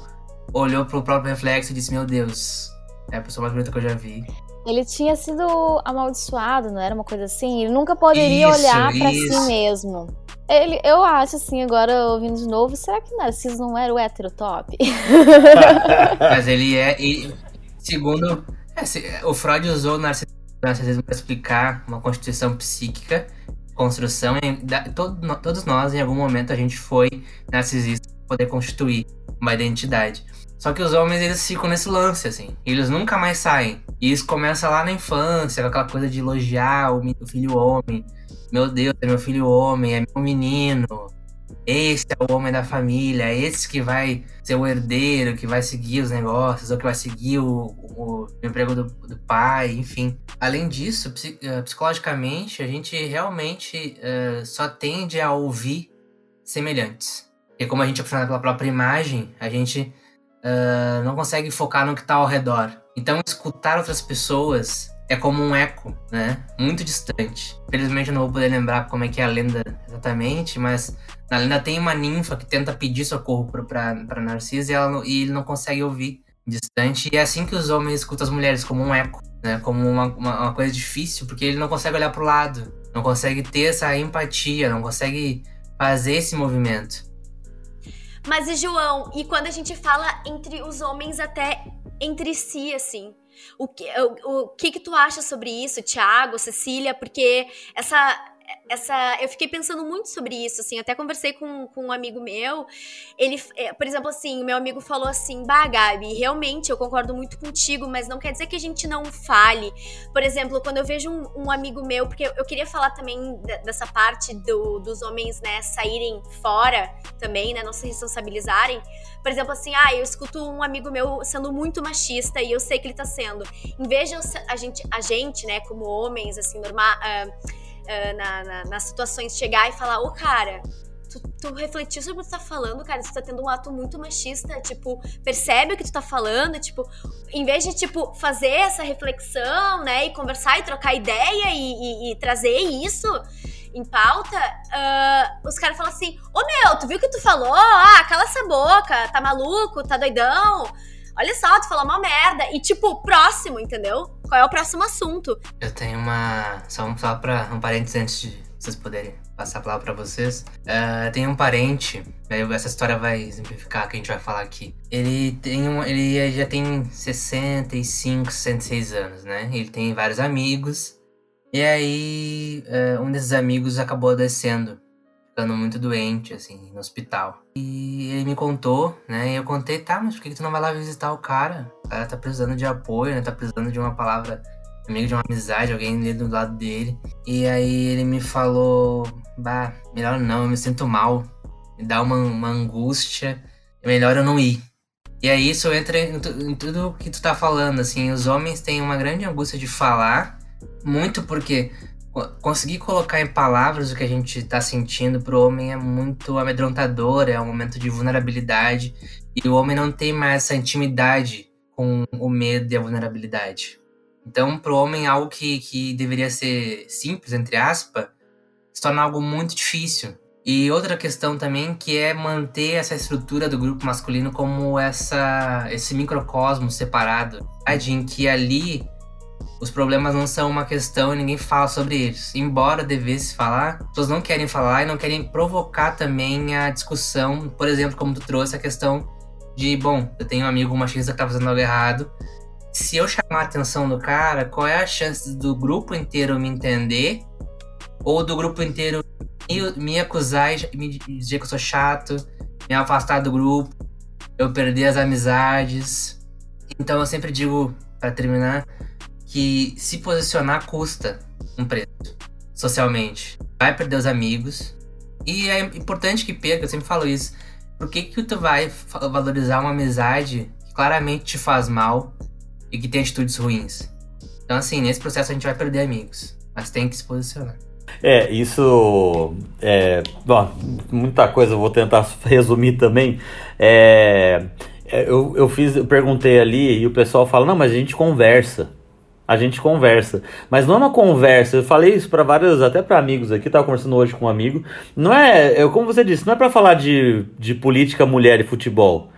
olhou pro próprio reflexo e disse: Meu Deus, é a pessoa mais bonita que eu já vi. Ele tinha sido amaldiçoado, não era uma coisa assim? Ele nunca poderia isso, olhar para si mesmo. Ele, eu acho assim, agora ouvindo de novo, será que Narciso não era o hétero top? Mas ele é. Ele, segundo. É, o Freud usou o narcisismo para explicar uma constituição psíquica, construção. Em, da, todo, todos nós, em algum momento, a gente foi narcisista para poder constituir uma identidade. Só que os homens, eles ficam nesse lance, assim. Eles nunca mais saem. E isso começa lá na infância, com aquela coisa de elogiar o filho homem. Meu Deus, é meu filho homem, é meu menino. Esse é o homem da família, é esse que vai ser o herdeiro, que vai seguir os negócios, ou que vai seguir o, o, o emprego do, do, pai, enfim. Além disso, eh, psicologicamente, a gente realmente uh, só tende a ouvir semelhantes. E como a gente é apaixonado pela própria imagem, a gente uh, não consegue focar no que está ao redor. Então, escutar outras pessoas é como um eco, né? Muito distante. Felizmente eu não vou poder lembrar como é que é a lenda exatamente, mas na lenda tem uma ninfa que tenta pedir socorro para Narcisa e, ela, e ele não consegue ouvir distante. E é assim que os homens escutam as mulheres, como um eco, né? Como uma, uma, uma coisa difícil, porque ele não consegue olhar para o lado, não consegue ter essa empatia, não consegue fazer esse movimento. Mas e João, e quando a gente fala entre os homens até entre si, assim, o que, o, o que que tu acha sobre isso, Thiago, Cecília? Porque essa essa eu fiquei pensando muito sobre isso assim até conversei com, com um amigo meu ele é, por exemplo assim meu amigo falou assim bah Gabi realmente eu concordo muito contigo mas não quer dizer que a gente não fale. Por exemplo quando eu vejo um, um amigo meu porque eu, queria falar também dessa parte do, dos homens né saírem fora também né não se responsabilizarem. Por exemplo assim ah eu escuto um amigo meu sendo muito machista e eu sei que ele tá sendo. Em vez de a gente a gente né como homens assim normal uh, uh, na, na, nas situações, chegar e falar, ô cara, tu, tu refletiu sobre o que tu tá falando, cara, tu tá tendo um ato muito machista, tipo, percebe o que tu tá falando, tipo, em vez de, tipo, fazer essa reflexão, né, e conversar e trocar ideia e, e, e trazer isso em pauta, uh, os caras falam assim, ô meu, tu viu o que tu falou? Ah, cala essa boca, tá maluco, tá doidão? Olha só, tu falou uma merda. E, tipo, próximo, entendeu? Qual é o próximo assunto? Eu tenho uma. Só falar pra um parênteses antes de vocês poderem passar a palavra pra vocês. Uh, tem um parente, essa história vai exemplificar o que a gente vai falar aqui. Ele tem um, ele já tem 65, 66 anos, né? Ele tem vários amigos. E aí, uh, um desses amigos acabou adoecendo ficando muito doente, assim, no hospital. E ele me contou, né? E eu contei, tá, mas por que, tu não vai lá visitar o cara? O cara tá precisando de apoio, né? Tá precisando de uma palavra amigo de uma amizade, alguém ali do lado dele. E aí ele me falou, bah, melhor não, eu me sinto mal. Me dá uma, uma angústia. É melhor eu não ir. E aí isso entra em, em tudo que tu tá falando, assim, os homens têm uma grande angústia de falar, muito porque conseguir colocar em palavras o que a gente está sentindo para o homem é muito amedrontador, é um momento de vulnerabilidade e o homem não tem mais essa intimidade com o medo e a vulnerabilidade. Então, para o homem, algo que, que deveria ser simples, entre aspas, se torna algo muito difícil. E outra questão também que é manter essa estrutura do grupo masculino como essa esse microcosmo separado, em que ali os problemas não são uma questão e ninguém fala sobre eles. Embora devesse falar, as pessoas não querem falar e não querem provocar também a discussão. Por exemplo, como tu trouxe a questão de, bom, eu tenho um amigo machista que tá fazendo algo errado. Se eu chamar a atenção do cara, qual é a chance do grupo inteiro me entender? Ou do grupo inteiro me, me acusar e me dizer que eu sou chato, me afastar do grupo, eu perder as amizades. Então eu sempre digo, para terminar, que se posicionar custa um preço socialmente. Vai perder os amigos. E é importante que perca, eu sempre falo isso. Por que, que tu vai valorizar uma amizade que claramente te faz mal e que tem atitudes ruins? Então, assim, nesse processo a gente vai perder amigos. Mas tem que se posicionar. É, isso. É, bom, muita coisa eu vou tentar resumir também. É, é, eu, eu fiz, eu perguntei ali e o pessoal fala: não, mas a gente conversa a gente conversa. Mas não é uma conversa, eu falei isso para vários, até para amigos aqui, tava conversando hoje com um amigo. Não é, é como você disse, não é para falar de, de política, mulher e futebol.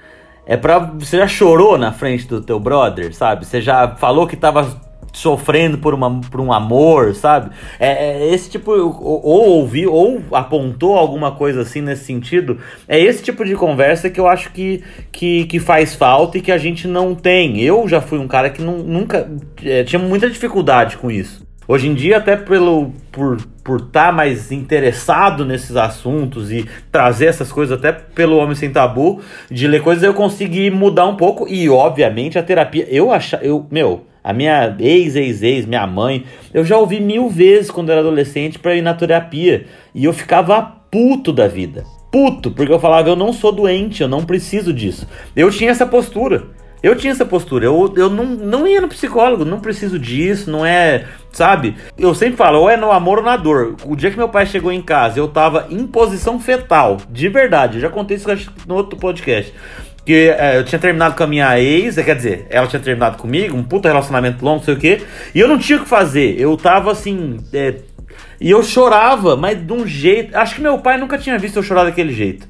É pra. Você já chorou na frente do teu brother, sabe? Você já falou que tava sofrendo por, uma, por um amor, sabe? É, é esse tipo, ou, ou ouviu, ou apontou alguma coisa assim nesse sentido. É esse tipo de conversa que eu acho que, que, que faz falta e que a gente não tem. Eu já fui um cara que não, nunca é, tinha muita dificuldade com isso. Hoje em dia, até pelo por por estar tá mais interessado nesses assuntos e trazer essas coisas até pelo Homem Sem Tabu, de ler coisas, eu consegui mudar um pouco e, obviamente, a terapia, eu acho, eu, meu, a minha ex-ex-ex, minha mãe, eu já ouvi mil vezes quando era adolescente para ir na terapia. E eu ficava puto da vida. Puto, porque eu falava, eu não sou doente, eu não preciso disso. Eu tinha essa postura. Eu tinha essa postura, eu, eu não, não ia no psicólogo, não preciso disso, não é, sabe? Eu sempre falo, ou é no amor ou na dor. O dia que meu pai chegou em casa, eu tava em posição fetal, de verdade, eu já contei isso no outro podcast. Que é, eu tinha terminado com a minha ex, quer dizer, ela tinha terminado comigo, um puta relacionamento longo, sei o quê, e eu não tinha o que fazer. Eu tava assim. É, e eu chorava, mas de um jeito. Acho que meu pai nunca tinha visto eu chorar daquele jeito.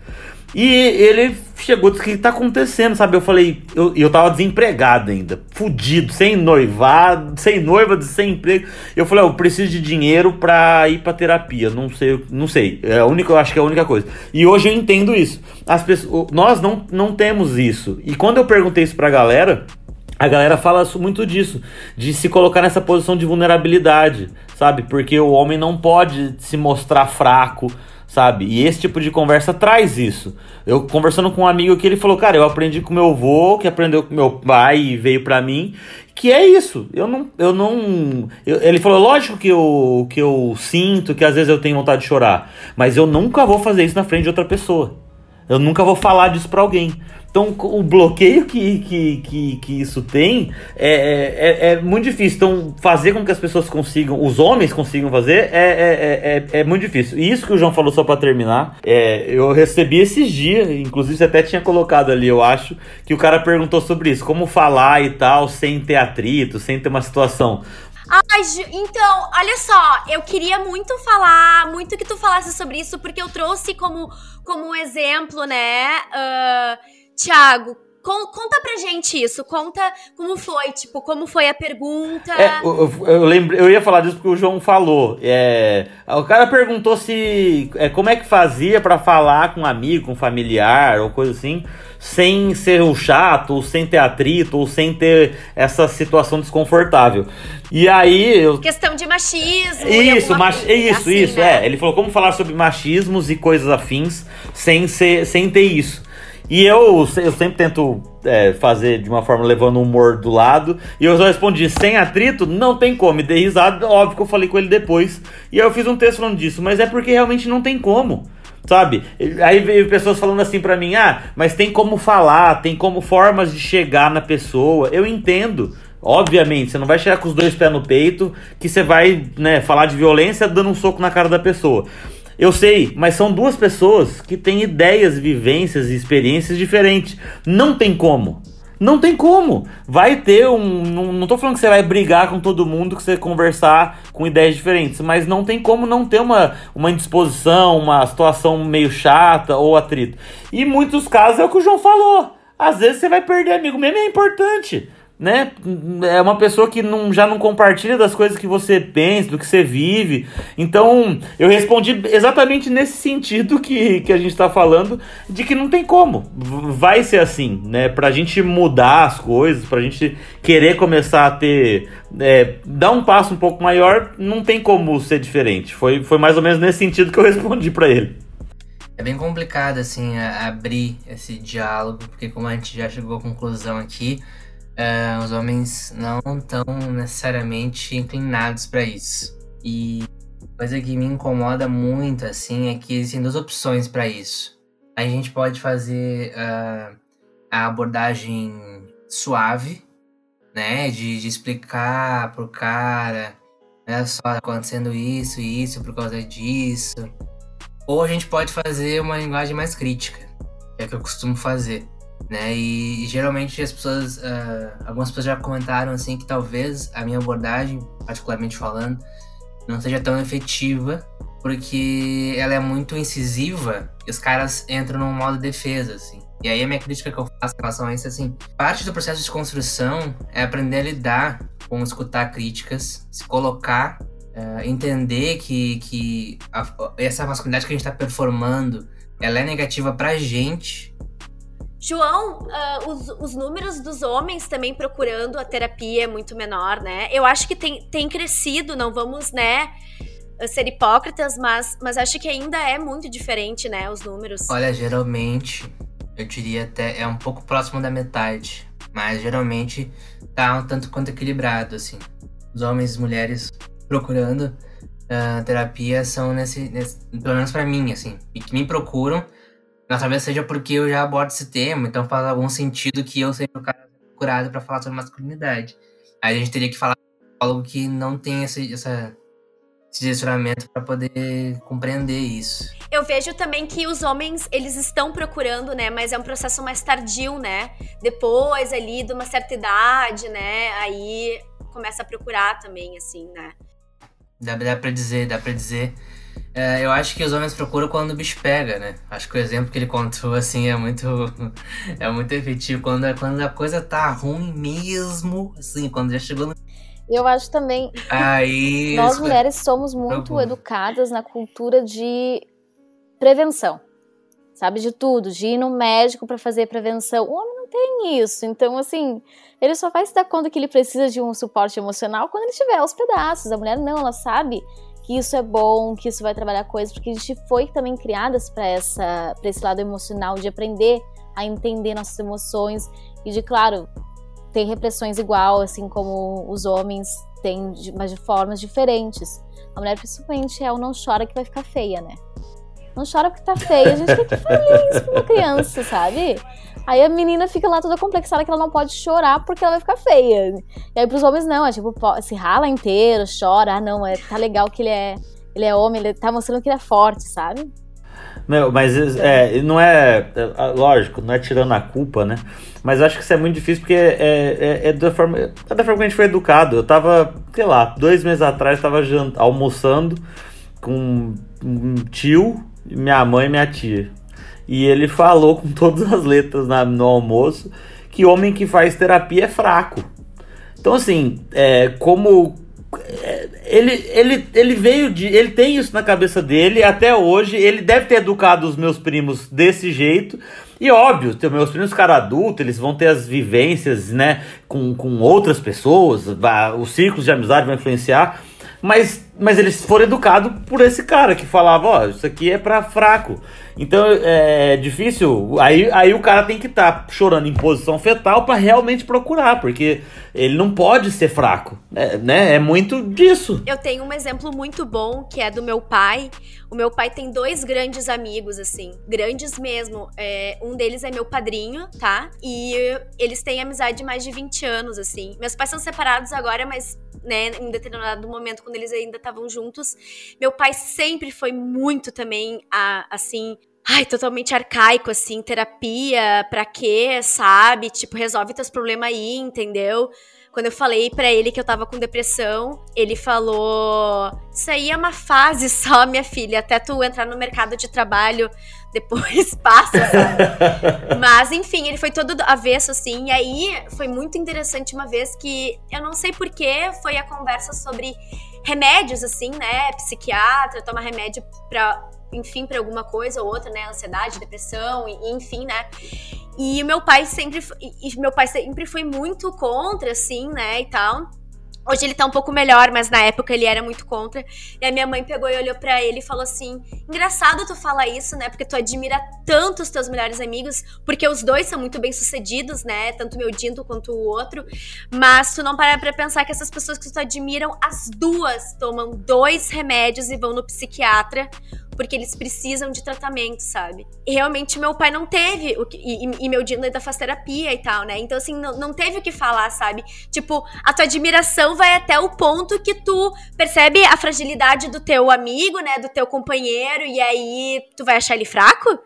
E ele chegou disse: O que tá acontecendo, sabe? Eu falei: Eu, eu tava desempregado ainda, fudido, sem noivado, sem noiva, sem emprego. Eu falei: Eu preciso de dinheiro pra ir pra terapia. Não sei, não sei. É a única, eu acho que é a única coisa. E hoje eu entendo isso. As pessoas, nós não, não temos isso. E quando eu perguntei isso pra galera, a galera fala muito disso, de se colocar nessa posição de vulnerabilidade, sabe? Porque o homem não pode se mostrar fraco, sabe? E esse tipo de conversa traz isso. Eu conversando com um amigo que ele falou, cara, eu aprendi com meu avô, que aprendeu com meu pai e veio para mim, que é isso. Eu não, eu não, eu, ele falou, lógico que eu, que eu sinto, que às vezes eu tenho vontade de chorar, mas eu nunca vou fazer isso na frente de outra pessoa. Eu nunca vou falar disso para alguém. Então, o bloqueio que, que, que, que isso tem é, é, é, é, muito difícil. Então, fazer com que as pessoas consigam, os homens consigam fazer, é, é, é, é muito difícil. E isso que o João falou, só para terminar, é, eu recebi esses dias, inclusive você até tinha colocado ali, eu acho, que o cara perguntou sobre isso, como falar e tal, sem ter atrito, sem ter uma situação. Ai, então, olha só, eu queria muito falar, muito que tu falasse sobre isso, porque eu trouxe como, como um exemplo, né? Uh, Tiago, conta pra gente isso. Conta como foi, tipo, como foi a pergunta. É, eu, eu, lembro, eu ia falar disso porque o João falou. É, o cara perguntou se é, como é que fazia para falar com um amigo, com um familiar ou coisa assim, sem ser o chato, ou sem ter atrito, ou sem ter essa situação desconfortável. E aí eu... Questão de machismo. Isso, mach... Coisa, isso, assim, isso. Né? É, ele falou como falar sobre machismos e coisas afins sem, ser, sem ter isso. E eu, eu sempre tento é, fazer de uma forma levando o humor do lado. E eu só respondi, sem atrito, não tem como. E dei risada, óbvio que eu falei com ele depois. E aí eu fiz um texto falando disso, mas é porque realmente não tem como. Sabe? Aí veio pessoas falando assim pra mim, ah, mas tem como falar, tem como formas de chegar na pessoa. Eu entendo. Obviamente, você não vai chegar com os dois pés no peito, que você vai né, falar de violência dando um soco na cara da pessoa. Eu sei, mas são duas pessoas que têm ideias, vivências e experiências diferentes. Não tem como. Não tem como. Vai ter um. Não, não tô falando que você vai brigar com todo mundo, que você conversar com ideias diferentes, mas não tem como não ter uma, uma indisposição, uma situação meio chata ou atrito. E muitos casos é o que o João falou. Às vezes você vai perder amigo mesmo, é importante né? É uma pessoa que não, já não compartilha das coisas que você pensa, do que você vive. Então, eu respondi exatamente nesse sentido que, que a gente está falando, de que não tem como. Vai ser assim, né? Pra gente mudar as coisas, pra gente querer começar a ter. É, dar um passo um pouco maior, não tem como ser diferente. Foi, foi mais ou menos nesse sentido que eu respondi para ele. É bem complicado, assim, abrir esse diálogo, porque como a gente já chegou à conclusão aqui, uh, os homens não estão necessariamente inclinados para isso. E coisa que me incomoda muito assim é que existem duas opções para isso. A gente pode fazer uh, a abordagem suave, né, de, de explicar pro cara, olha só, tá acontecendo isso e isso por causa disso. Ou a gente pode fazer uma linguagem mais crítica, que é o que eu costumo fazer né? E, e geralmente as pessoas, uh, algumas pessoas já comentaram assim que talvez a minha abordagem, particularmente falando, não seja tão efetiva porque ela é muito incisiva e os caras entram num modo de defesa, assim. E aí a minha crítica que eu faço em relação a isso é assim, parte do processo de construção é aprender a lidar com escutar críticas, se colocar, uh, entender que, que a, essa masculinidade que a gente está performando, ela é negativa pra gente, João, uh, os, os, números dos homens também procurando a terapia é muito menor, né? Eu acho que tem, tem crescido, não vamos, né, ser hipócritas, mas, mas acho que ainda é muito diferente, né, os números. Olha, geralmente, eu diria até, é um pouco próximo da metade, mas geralmente tá um tanto quanto equilibrado, assim. Os homens e mulheres procurando uh, terapia são nesse, nesse pelo menos para mim, assim, e que me procuram talvez seja porque eu já abordo esse tema, então faz algum sentido que eu seja o cara procurado para falar sobre masculinidade. Aí a gente teria que falar algo que não tem essa, essa esse direcionamento para poder compreender isso. Eu vejo também que os homens, eles estão procurando, né? Mas é um processo mais tardio, né? Depois ali de uma certa idade, né? Aí começa a procurar também, assim, né? Dá, dá pra dizer, dá pra dizer. É, eu acho que os homens procuram quando o bicho pega, né? Acho que o exemplo que ele contou, assim, é muito, é muito efetivo. Quando, quando a coisa tá ruim mesmo, assim, quando já chegou no eu acho também. Aí, nós mulheres somos muito educadas na cultura de prevenção. Sabe de tudo, de ir no médico para fazer prevenção. O homem não tem isso. Então, assim, ele só vai se dar conta que ele precisa de um suporte emocional quando ele tiver aos pedaços. A mulher não, ela sabe que isso é bom, que isso vai trabalhar coisas, porque a gente foi também criadas para essa para esse lado emocional de aprender a entender nossas emoções e de claro ter repressões igual, assim como os homens têm, mas de formas diferentes. A mulher principalmente é o não chora que vai ficar feia, né? Não chora porque tá feia, a gente tem que isso pra uma criança, sabe? Aí a menina fica lá toda complexada que ela não pode chorar porque ela vai ficar feia. E aí pros homens não, é tipo, se rala inteiro, chora, ah não, é, tá legal que ele é, ele é homem, ele tá mostrando que ele é forte, sabe? Meu, mas é, não é, é, lógico, não é tirando a culpa, né? Mas acho que isso é muito difícil porque é, é, é, da, forma, é da forma que a gente foi educado. Eu tava, sei lá, dois meses atrás, tava almoçando com um tio, minha mãe e minha tia. E ele falou com todas as letras na, no almoço que homem que faz terapia é fraco. Então, assim, é, como é, ele, ele, ele veio de. Ele tem isso na cabeça dele até hoje. Ele deve ter educado os meus primos desse jeito. E óbvio, meus primos ficaram adultos, eles vão ter as vivências, né, com, com outras pessoas, os círculos de amizade vão influenciar. Mas, mas eles foram educados por esse cara que falava, ó, oh, isso aqui é para fraco. Então é difícil. Aí, aí o cara tem que estar tá chorando em posição fetal para realmente procurar, porque ele não pode ser fraco, é, né? É muito disso. Eu tenho um exemplo muito bom que é do meu pai. O meu pai tem dois grandes amigos, assim, grandes mesmo. É, um deles é meu padrinho, tá? E eles têm amizade de mais de 20 anos, assim. Meus pais são separados agora, mas né, em determinado momento, quando eles ainda estavam juntos. Meu pai sempre foi muito também, a, assim, ai, totalmente arcaico, assim, terapia, pra quê, sabe? Tipo, resolve teus problemas aí, entendeu? Quando eu falei para ele que eu tava com depressão, ele falou: Isso aí é uma fase só, minha filha, até tu entrar no mercado de trabalho, depois passa, sabe? Mas, enfim, ele foi todo avesso, assim. E aí foi muito interessante uma vez que eu não sei porquê, foi a conversa sobre remédios, assim, né? Psiquiatra, toma remédio pra, enfim, pra alguma coisa ou outra, né? Ansiedade, depressão, e, enfim, né? E meu pai sempre, e meu pai sempre foi muito contra, assim, né, e tal. Hoje ele tá um pouco melhor, mas na época ele era muito contra. E a minha mãe pegou e olhou para ele e falou assim: Engraçado tu falar isso, né? Porque tu admira tanto os teus melhores amigos, porque os dois são muito bem sucedidos, né? Tanto o meu Dinto quanto o outro. Mas tu não para pra pensar que essas pessoas que tu admiram, as duas tomam dois remédios e vão no psiquiatra porque eles precisam de tratamento, sabe? E realmente meu pai não teve, o que, e, e meu Dino ainda faz terapia e tal, né? Então, assim, não, não teve o que falar, sabe? Tipo, a tua admiração vai até o ponto que tu percebe a fragilidade do teu amigo, né? Do teu companheiro, e aí tu vai achar ele fraco?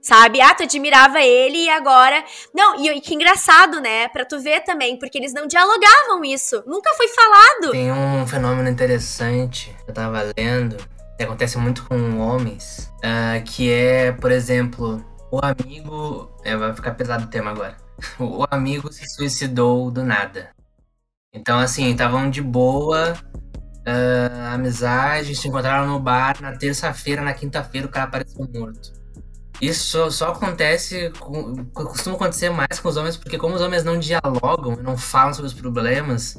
sabe? Ah, tu admirava ele e agora. Não, e, e, que engraçado, né? Pra tu ver também, porque eles não dialogavam isso. Nunca foi falado. Tem um fenômeno interessante, eu tava lendo, que acontece muito com homens, uh, que é, por exemplo, o amigo. É, vai ficar pesado o tema agora. O amigo se suicidou do nada. Então, assim, estavam de boa, uh, amizade, se encontraram no bar na terça-feira, na quinta-feira o cara apareceu morto. Isso só acontece, com, costuma acontecer mais com os homens, porque como os homens não dialogam, não falam sobre os problemas,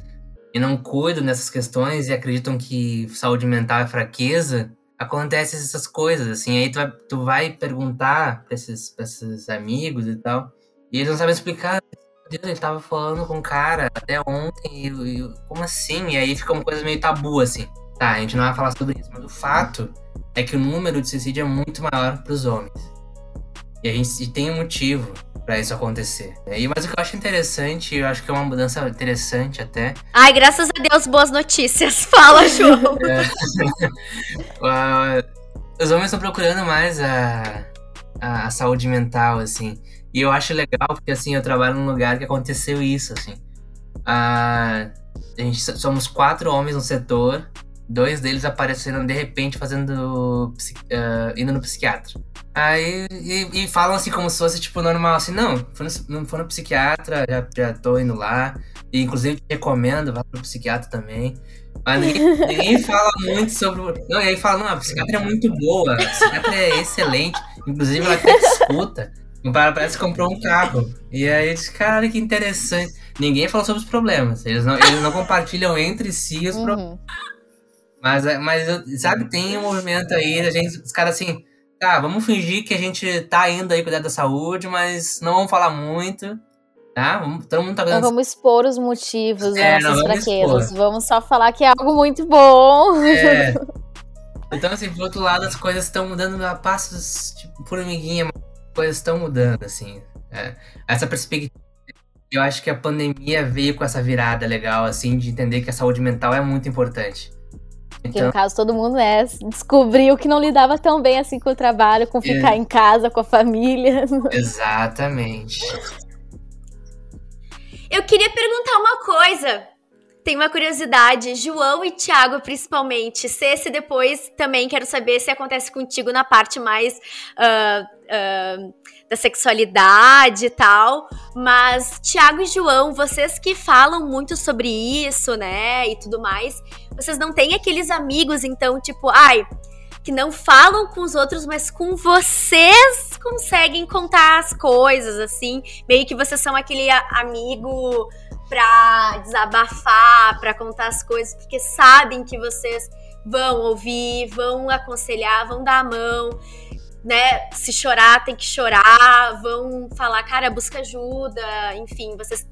e não cuidam dessas questões e acreditam que saúde mental é fraqueza, acontecem essas coisas, assim, aí tu vai, tu vai perguntar pra esses, pra esses amigos e tal, e eles não sabem explicar. Deus, ele tava falando com o cara até ontem, e, e, como assim? E aí fica uma coisa meio tabu, assim. Tá, a gente não vai falar sobre isso, mas o fato é que o número de suicídio é muito maior para os homens. E a gente tem um motivo para isso acontecer. E, mas o que eu acho interessante, eu acho que é uma mudança interessante até. Ai, graças a Deus, boas notícias. Fala, João. É. os homens estão procurando mais a, a, a, saúde mental, assim. E eu acho legal porque, assim, eu trabalho num lugar que aconteceu isso, assim. a gente somos quatro homens no setor, dois deles apareceram de repente fazendo uh, indo no psiquiatra. Aí e, e, falam assim como se fosse tipo normal, assim, não, não foi no psiquiatra, já, já tô indo lá. E inclusive te recomendo, vá pro psiquiatra também. Mas ninguém, ninguém fala muito sobre. Não, e aí fala, não, a psiquiatra é muito boa, a psiquiatra é excelente. Inclusive ela até escuta. Parece que comprou um carro. E aí, cara, que interessante. Ninguém falou sobre os problemas. Eles não, eles não compartilham entre si os uhum. problemas. Mas, mas, sabe, tem um movimento aí, a gente, os caras assim, tá, vamos fingir que a gente tá indo aí cuidar da saúde, mas não vamos falar muito, tá? Vamos, todo mundo tá Não vamos expor os motivos, é, nossas fraquezas. Expor. Vamos só falar que é algo muito bom. É. Então, assim, por outro lado, as coisas estão mudando a passos, tipo, por amiguinha, mas as coisas estão mudando, assim. É. Essa perspectiva eu acho que a pandemia veio com essa virada legal, assim, de entender que a saúde mental é muito importante. Porque então... no caso todo mundo né, descobriu que não lidava tão bem assim com o trabalho, com ficar é. em casa, com a família. Exatamente. Eu queria perguntar uma coisa. Tem uma curiosidade, João e Thiago principalmente. Se esse depois também quero saber se acontece contigo na parte mais uh, uh, da sexualidade e tal. Mas Thiago e João, vocês que falam muito sobre isso, né, e tudo mais, vocês não têm aqueles amigos, então, tipo, ai, que não falam com os outros, mas com vocês conseguem contar as coisas, assim. Meio que vocês são aquele amigo pra desabafar, pra contar as coisas, porque sabem que vocês vão ouvir, vão aconselhar, vão dar a mão, né? Se chorar, tem que chorar, vão falar, cara, busca ajuda, enfim, vocês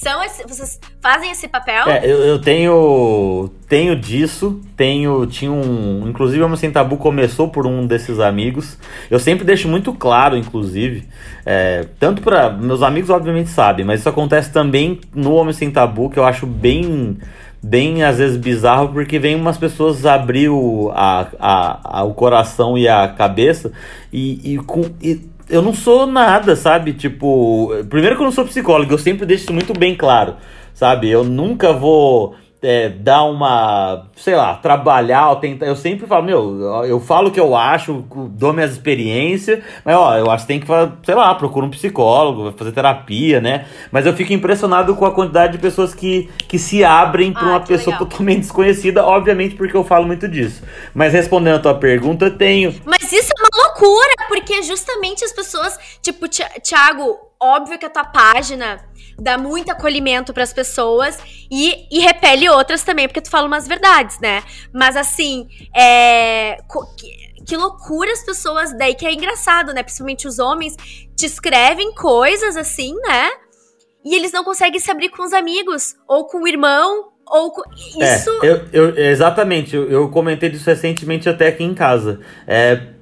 são esse, vocês fazem esse papel? É, eu, eu, tenho tenho disso, tenho tinha um, inclusive Homem Sem Tabu começou por um desses amigos. Eu sempre deixo muito claro, inclusive, é, tanto para meus amigos obviamente sabem, mas isso acontece também no Homem Sem Tabu que eu acho bem bem às vezes bizarro porque vem umas pessoas abrir o, a, a, a o coração e a cabeça e, e, com, e eu não sou nada, sabe? Tipo, primeiro que eu não sou psicólogo, eu sempre deixo isso muito bem claro, sabe? Eu nunca vou é, dar uma, sei lá, trabalhar, tentar. Eu sempre falo, meu, eu falo o que eu acho, dou minhas experiências, mas ó, eu acho que tem que, sei lá, procura um psicólogo, fazer terapia, né? Mas eu fico impressionado com a quantidade de pessoas que, que se abrem para ah, uma pessoa legal. totalmente desconhecida, obviamente porque eu falo muito disso. Mas respondendo a tua pergunta, eu tenho. Mas isso é uma loucura, porque justamente as pessoas, tipo, Thiago, óbvio que a tua página dá muito acolhimento para as pessoas e, e repele outras também, porque tu fala umas verdades, né? Mas assim, é. Que, que loucura as pessoas daí que é engraçado, né? Principalmente os homens te escrevem coisas assim, né? E eles não conseguem se abrir com os amigos, ou com o irmão, ou com... É, isso. É, eu, eu, exatamente, eu, eu comentei disso recentemente até aqui em casa. É, é,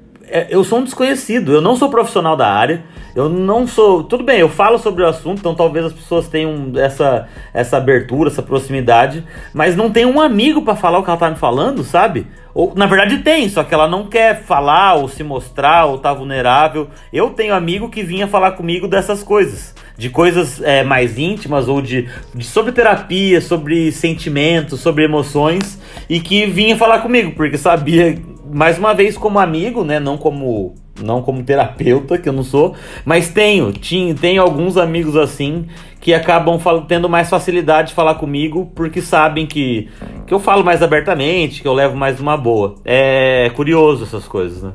eu sou um desconhecido, eu não sou profissional da área, eu não sou. Tudo bem, eu falo sobre o assunto, então talvez as pessoas tenham essa, essa abertura, essa proximidade, mas não tem um amigo para falar o que ela tá me falando, sabe? Ou na verdade tem, só que ela não quer falar ou se mostrar ou tá vulnerável. Eu tenho amigo que vinha falar comigo dessas coisas, de coisas é, mais íntimas ou de, de sobre terapia, sobre sentimentos, sobre emoções e que vinha falar comigo porque sabia mais uma vez como amigo, né? Não como não como terapeuta, que eu não sou, mas tenho, tinha, tenho alguns amigos assim que acabam tendo mais facilidade de falar comigo porque sabem que, que eu falo mais abertamente, que eu levo mais uma boa. É curioso essas coisas, né?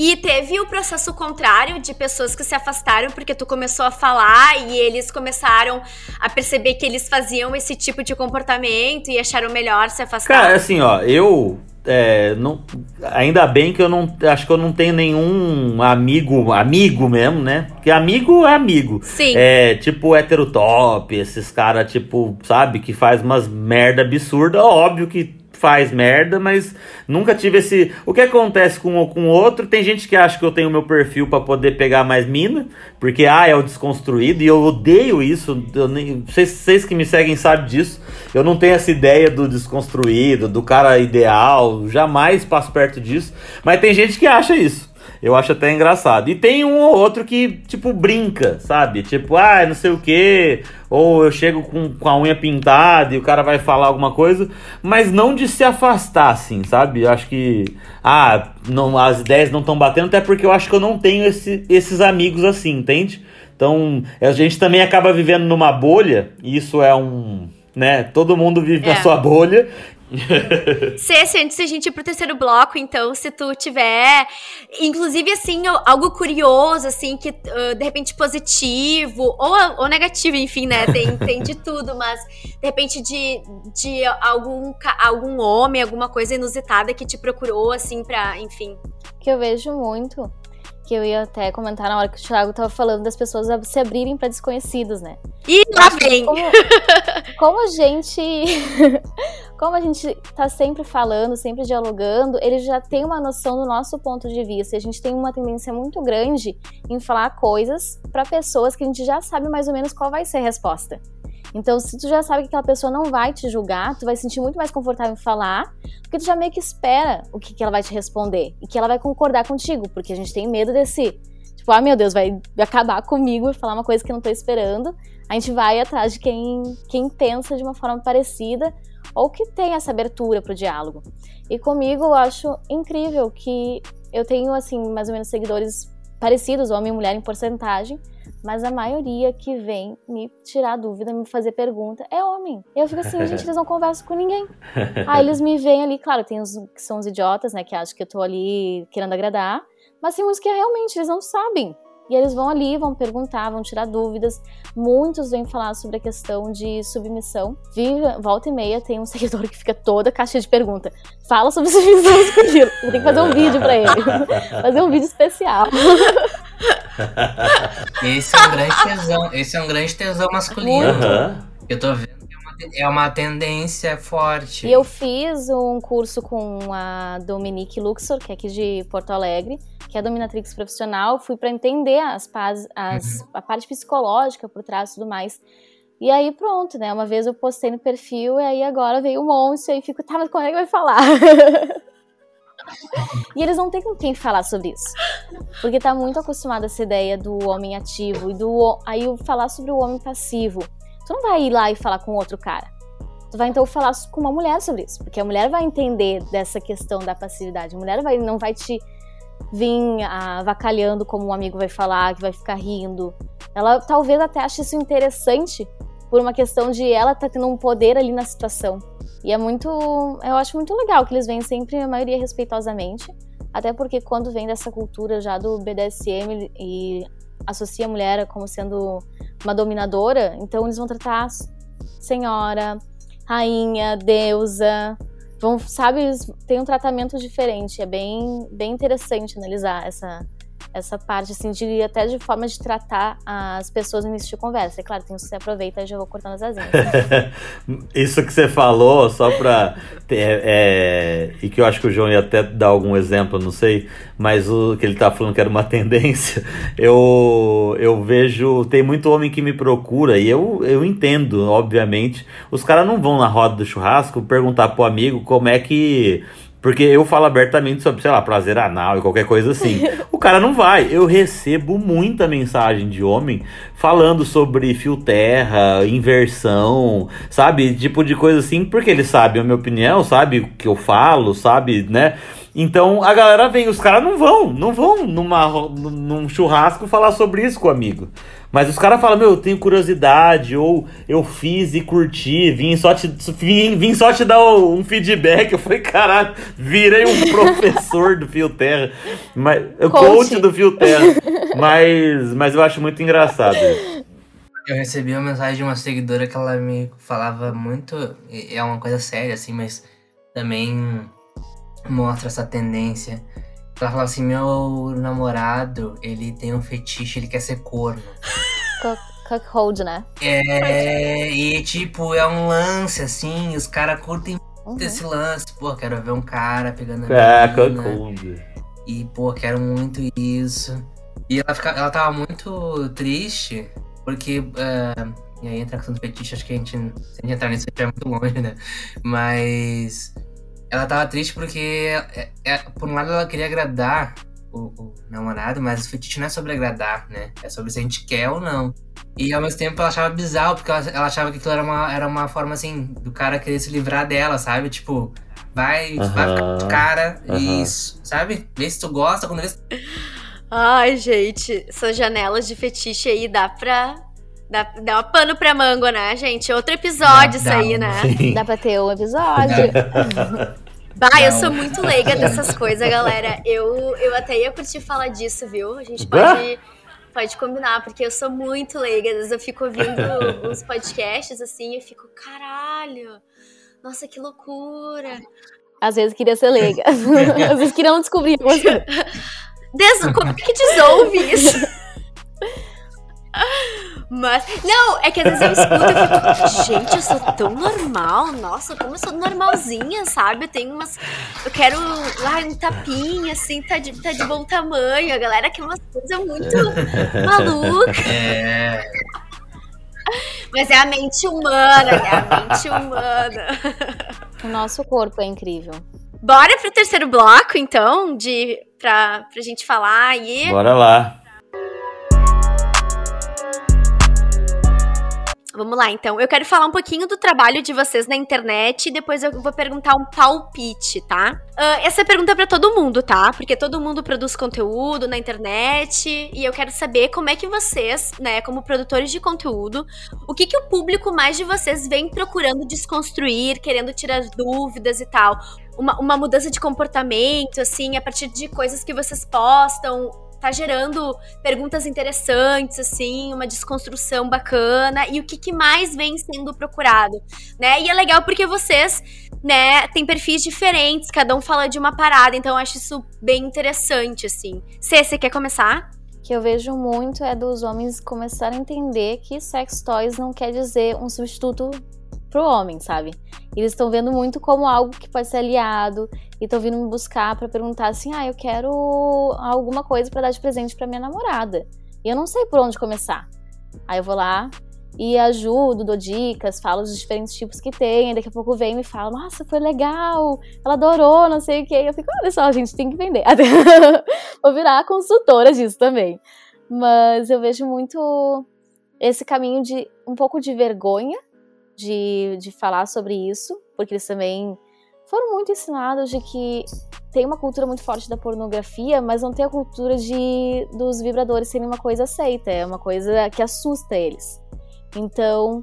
E teve o processo contrário de pessoas que se afastaram porque tu começou a falar e eles começaram a perceber que eles faziam esse tipo de comportamento e acharam melhor se afastar. Cara, assim, ó, eu é, não, ainda bem que eu não acho que eu não tenho nenhum amigo, amigo mesmo, né? Porque amigo é amigo. Sim. É tipo heterotop, esses caras, tipo, sabe, que faz umas merda absurda. Óbvio que faz merda, mas nunca tive esse. O que acontece com um com o outro? Tem gente que acha que eu tenho meu perfil para poder pegar mais mina, porque ah, é o desconstruído, e eu odeio isso. Eu nem... vocês, vocês que me seguem sabem disso. Eu não tenho essa ideia do desconstruído, do cara ideal, jamais passo perto disso. Mas tem gente que acha isso. Eu acho até engraçado. E tem um ou outro que, tipo, brinca, sabe? Tipo, ah, não sei o quê. Ou eu chego com, com a unha pintada e o cara vai falar alguma coisa. Mas não de se afastar, assim, sabe? Eu acho que. Ah, não, as ideias não estão batendo, até porque eu acho que eu não tenho esse, esses amigos assim, entende? Então, a gente também acaba vivendo numa bolha, e isso é um. Né? Todo mundo vive é. na sua bolha Ceci, antes de a gente ir pro terceiro bloco, então, se tu tiver, inclusive, assim, algo curioso, assim, que uh, de repente positivo ou, ou negativo, enfim, né? Tem, tem de tudo, mas de repente de, de algum, algum homem, alguma coisa inusitada que te procurou, assim, pra, enfim. Que eu vejo muito que eu ia até comentar na hora que o Thiago tava falando das pessoas se abrirem para desconhecidos, né? E lá vem! Como, como, a gente. como a gente tá sempre falando, sempre dialogando, ele já tem uma noção do nosso ponto de vista. A gente tem uma tendência muito grande em falar coisas para pessoas que a gente já sabe mais ou menos qual vai ser a resposta. Então, se tu já sabe que aquela pessoa não vai te julgar, tu vai se sentir muito mais confortável em falar, porque tu já meio que espera o que, que ela vai te responder e que ela vai concordar contigo, porque a gente tem medo desse, tipo, ah, meu Deus, vai acabar comigo e falar uma coisa que eu não tô esperando. A gente vai atrás de quem, quem pensa de uma forma parecida ou que tem essa abertura para o diálogo. E comigo eu acho incrível que eu tenho, assim, mais ou menos seguidores parecidos, homem e mulher em porcentagem, mas a maioria que vem me tirar dúvida, me fazer pergunta, é homem. Eu fico assim, gente, eles não conversam com ninguém. Aí eles me veem ali, claro, tem os que são os idiotas, né, que acham que eu tô ali querendo agradar, mas tem uns que realmente eles não sabem. E eles vão ali, vão perguntar, vão tirar dúvidas. Muitos vêm falar sobre a questão de submissão. Viva, volta e meia tem um seguidor que fica toda caixa de pergunta. Fala sobre submissão escondida. Eu tenho que fazer um vídeo para ele. fazer um vídeo especial. Esse é um grande tesão. Esse é um grande tesão masculino. Uhum. Eu tô vendo que é uma tendência forte. E eu fiz um curso com a Dominique Luxor, que é aqui de Porto Alegre, que é dominatrix profissional. Fui para entender as, as uhum. a parte psicológica por trás e tudo mais. E aí pronto, né? Uma vez eu postei no perfil e aí agora veio um monstro e aí fico, tá, mas como é que vai falar? E eles não têm com quem falar sobre isso. Porque tá muito acostumado a essa ideia do homem ativo e do aí falar sobre o homem passivo. Tu não vai ir lá e falar com outro cara. Tu vai então falar com uma mulher sobre isso, porque a mulher vai entender dessa questão da passividade. A mulher vai, não vai te vir avacalhando como um amigo vai falar, que vai ficar rindo. Ela talvez até ache isso interessante por uma questão de ela tá tendo um poder ali na situação. E é muito. Eu acho muito legal que eles vêm sempre, a maioria, respeitosamente. Até porque quando vem dessa cultura já do BDSM e associa a mulher como sendo uma dominadora, então eles vão tratar senhora, rainha, deusa. Vão, sabe, têm um tratamento diferente. É bem, bem interessante analisar essa, essa parte, assim, de até de forma de tratar as pessoas no início de conversa. É claro, tem que você aproveita e já vou cortando as asinhas. Isso que você falou, só pra. É, é, e que eu acho que o João ia até dar algum exemplo, não sei, mas o que ele tá falando que era uma tendência, eu, eu vejo. Tem muito homem que me procura e eu, eu entendo, obviamente. Os caras não vão na roda do churrasco perguntar pro amigo como é que porque eu falo abertamente sobre, sei lá, prazer anal e qualquer coisa assim. o cara não vai. Eu recebo muita mensagem de homem falando sobre fio terra, inversão, sabe? Tipo de coisa assim, porque ele sabe a minha opinião, sabe o que eu falo, sabe, né? Então a galera vem, os caras não vão, não vão numa, num churrasco falar sobre isso com o amigo. Mas os caras falam, meu, eu tenho curiosidade, ou eu fiz e curti, vim só te, vim, vim só te dar um feedback. Eu falei, caralho, virei um professor do Fio Terra. Mas, coach. coach do Fio Terra. Mas, mas eu acho muito engraçado isso. Eu recebi uma mensagem de uma seguidora que ela me falava muito. É uma coisa séria, assim, mas também mostra essa tendência ela fala assim: meu namorado, ele tem um fetiche, ele quer ser corno. Cuckold, né? É, e tipo, é um lance assim, os caras curtem muito uhum. esse lance, pô, quero ver um cara pegando a É, Cancún. E, pô, quero muito isso. E ela, fica, ela tava muito triste, porque. Uh, e aí entra a questão do fetiche, acho que a gente. Se a gente entrar nisso, a gente vai muito longe, né? Mas. Ela tava triste porque, é, é, por um lado, ela queria agradar o, o, namorado, mas o fetiche não é sobre agradar, né? É sobre se a gente quer ou não. E ao mesmo tempo ela achava bizarro, porque ela, ela achava que aquilo era uma, era uma forma assim, do cara querer se livrar dela, sabe? Tipo, vai, vai ficar de cara e isso, sabe? Vê se tu gosta, quando vê se... Ai, gente, essas janelas de fetiche aí dá pra. Dá, dá um pano pra mango, né, gente? Outro episódio dá, isso aí, né? Sim. Dá pra ter um episódio. Bah, eu sou muito leiga dessas coisas, galera. Eu, eu até ia curtir falar disso, viu? A gente pode, pode combinar, porque eu sou muito leiga. Às vezes eu fico ouvindo uns podcasts assim e fico, caralho, nossa, que loucura. Às vezes queria ser leiga. Às vezes queria não descobrir. Des... Como que desouve isso? Mas, não, é que às vezes eu escuto e fico, gente, eu sou tão normal, nossa, como eu sou normalzinha, sabe? Eu tenho umas. Eu quero lá um tapinha, assim, tá de, tá de bom tamanho. A galera quer umas coisas muito malucas. É. Mas é a mente humana, é a mente humana. O nosso corpo é incrível. Bora pro terceiro bloco, então, de pra, pra gente falar aí. Bora lá. Vamos lá, então. Eu quero falar um pouquinho do trabalho de vocês na internet e depois eu vou perguntar um palpite, tá? Uh, essa pergunta é para todo mundo, tá? Porque todo mundo produz conteúdo na internet e eu quero saber como é que vocês, né, como produtores de conteúdo, o que que o público mais de vocês vem procurando desconstruir, querendo tirar dúvidas e tal. Uma, uma mudança de comportamento, assim, a partir de coisas que vocês postam, tá gerando perguntas interessantes, assim, uma desconstrução bacana e o que, que, mais vem sendo procurado, né? E é legal porque vocês, né, têm perfis diferentes, cada um fala de uma parada, então eu acho isso bem interessante, assim. Cê, você quer começar? que eu vejo muito é dos homens começarem a entender que sex toys não quer dizer um substituto pro homem, sabe? Eles estão vendo muito como algo que pode ser aliado e estão vindo me buscar para perguntar assim: "Ah, eu quero alguma coisa para dar de presente para minha namorada". E eu não sei por onde começar. Aí eu vou lá e ajudo, dou dicas, falo dos diferentes tipos que tem, e daqui a pouco vem e me fala: "Nossa, foi legal. Ela adorou, não sei o quê". Eu fico: "Olha só, gente, tem que vender". vou virar consultora disso também. Mas eu vejo muito esse caminho de um pouco de vergonha de, de falar sobre isso, porque eles também foram muito ensinados de que tem uma cultura muito forte da pornografia, mas não tem a cultura de dos vibradores serem uma coisa aceita, é uma coisa que assusta eles. Então,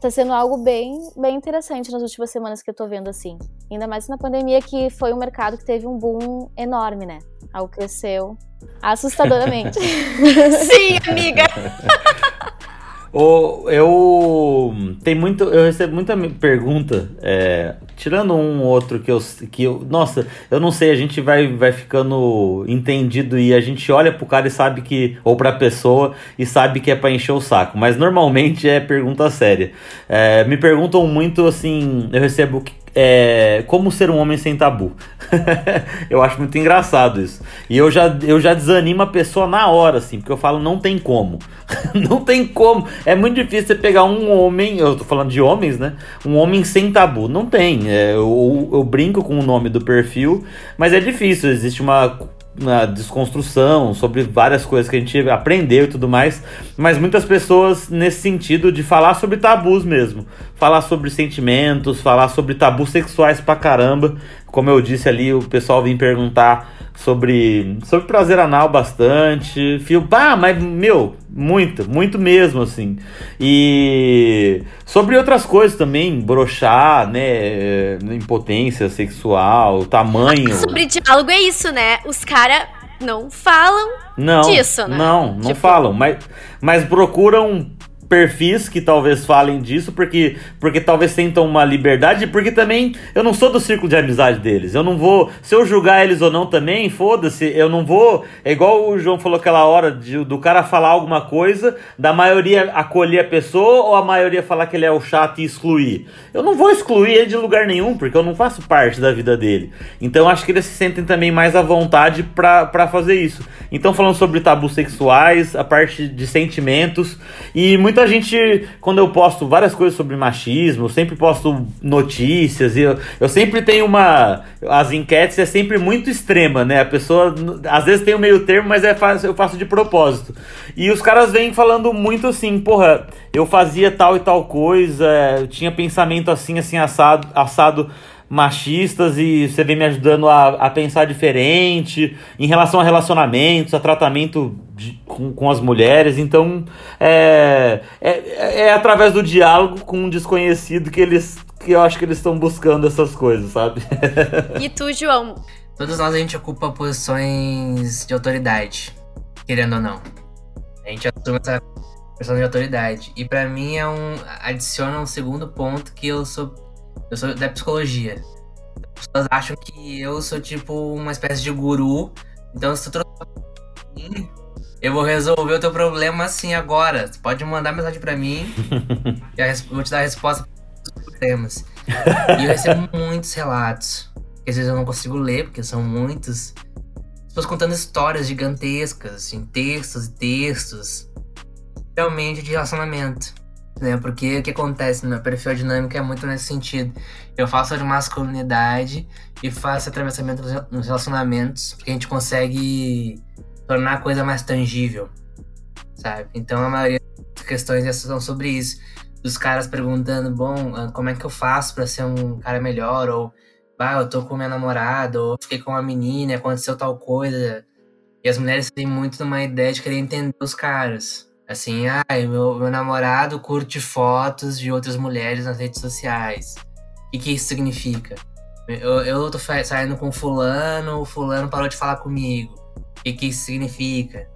tá sendo algo bem, bem interessante nas últimas semanas que eu tô vendo assim. Ainda mais na pandemia que foi um mercado que teve um boom enorme, né? Algo cresceu assustadoramente. Sim, amiga. O, eu tem muito, eu recebo muita pergunta, é, tirando um outro que eu, que eu, nossa, eu não sei, a gente vai, vai ficando entendido e a gente olha pro cara e sabe que, ou pra pessoa e sabe que é pra encher o saco, mas normalmente é pergunta séria. É, me perguntam muito assim, eu recebo é, como ser um homem sem tabu. eu acho muito engraçado isso. E eu já, eu já desanimo a pessoa na hora, assim, porque eu falo, não tem como. não tem como. É muito difícil você pegar um homem, eu tô falando de homens, né? Um homem sem tabu. Não tem. É, eu, eu brinco com o nome do perfil, mas é difícil. Existe uma na desconstrução, sobre várias coisas que a gente aprendeu e tudo mais, mas muitas pessoas nesse sentido de falar sobre tabus mesmo, falar sobre sentimentos, falar sobre tabus sexuais pra caramba. Como eu disse ali, o pessoal vem perguntar sobre, sobre prazer anal bastante. Fio, pá, mas meu, muito, muito mesmo, assim. E sobre outras coisas também, brochar, né? Impotência sexual, tamanho. Sobre diálogo é isso, né? Os caras não falam não, disso, né? Não, não tipo... falam, mas, mas procuram perfis que talvez falem disso, porque, porque talvez sentam uma liberdade, porque também eu não sou do círculo de amizade deles. Eu não vou. Se eu julgar eles ou não também, foda-se, eu não vou. É igual o João falou aquela hora de, do cara falar alguma coisa, da maioria acolher a pessoa ou a maioria falar que ele é o chato e excluir. Eu não vou excluir ele de lugar nenhum, porque eu não faço parte da vida dele. Então acho que eles se sentem também mais à vontade para fazer isso. Então, falando sobre tabus sexuais, a parte de sentimentos, e muita gente, quando eu posto várias coisas sobre machismo, eu sempre posto notícias, e eu, eu sempre tenho uma. As enquetes é sempre muito extrema, né? A pessoa às vezes tem o um meio termo, mas é fácil, eu faço de propósito. E os caras vêm falando muito assim, porra, eu fazia tal e tal coisa, eu tinha pensamento assim, assim, assado, assado machistas e você vem me ajudando a, a pensar diferente em relação a relacionamentos, a tratamento de, com, com as mulheres. Então, é, é, é através do diálogo com um desconhecido que eles que eu acho que eles estão buscando essas coisas, sabe? e tu, João? Todos nós a gente ocupa posições de autoridade, querendo ou não. A gente assume essa posição de autoridade. E para mim é um adiciona um segundo ponto que eu sou eu sou da psicologia. As pessoas acham que eu sou tipo uma espécie de guru. Então, se tu trouxer eu vou resolver o teu problema assim agora. Você pode mandar mensagem para mim e eu vou te dar a resposta para os problemas. E eu recebo muitos relatos. Que às vezes eu não consigo ler, porque são muitos. Pessoas contando histórias gigantescas, assim, textos e textos. Realmente de relacionamento né? Porque o que acontece no meu perfil dinâmico é muito nesse sentido. Eu faço de masculinidade e faço atravessamento nos relacionamentos, porque a gente consegue tornar a coisa mais tangível, sabe? Então a maioria das questões são sobre isso. Dos caras perguntando, bom, ah, como é que eu faço para ser um cara melhor? Ou, ah, eu tô com minha namorada, ou fiquei com uma menina, aconteceu tal coisa. E as mulheres têm muito uma ideia de querer entender os caras. Assim, ah, meu, meu namorado curte fotos de outras mulheres nas redes sociais. O que, que isso significa? Eu, eu tô saindo com fulano, o fulano parou de falar comigo. O que, que isso significa?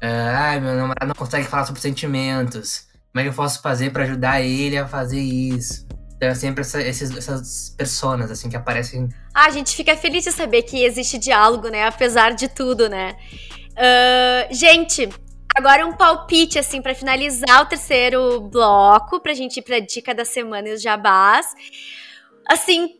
Ah, meu namorado não consegue falar sobre sentimentos. Como é que eu posso fazer para ajudar ele a fazer isso? Então é sempre essa, esses, essas personas, assim, que aparecem. Ah, a gente fica feliz de saber que existe diálogo, né? Apesar de tudo, né? Uh, gente, Agora um palpite, assim, para finalizar o terceiro bloco, pra gente ir pra dica da semana e os jabás. Assim,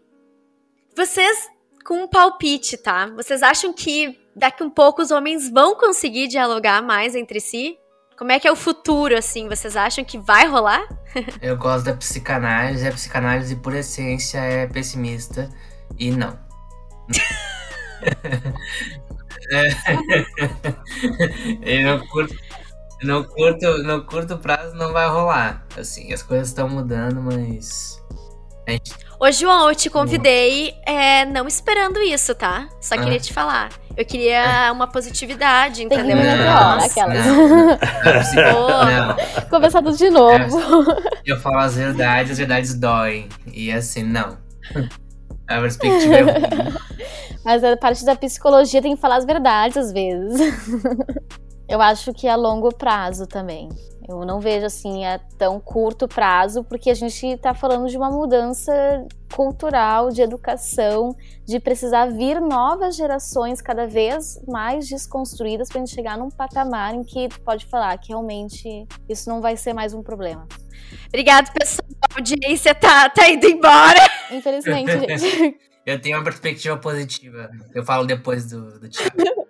vocês, com um palpite, tá? Vocês acham que daqui um pouco os homens vão conseguir dialogar mais entre si? Como é que é o futuro, assim? Vocês acham que vai rolar? Eu gosto da psicanálise. A psicanálise, por essência, é pessimista. E não. é. Eu curto, no curto, no curto prazo não vai rolar. Assim, as coisas estão mudando, mas. Gente... Ô, João, eu te convidei é, não esperando isso, tá? Só ah. queria te falar. Eu queria uma positividade, entendeu? Tem não, aquelas. Não, Começar tudo de novo. Eu falo as verdades, as verdades doem. E assim, não. A perspectiva é ruim. Mas a parte da psicologia tem que falar as verdades às vezes. Eu acho que a longo prazo também. Eu não vejo assim a tão curto prazo, porque a gente está falando de uma mudança cultural, de educação, de precisar vir novas gerações cada vez mais desconstruídas para a gente chegar num patamar em que pode falar que realmente isso não vai ser mais um problema. Obrigado, pessoal. A audiência tá, tá indo embora. Infelizmente, gente. Eu tenho uma perspectiva positiva. Eu falo depois do, do Thiago.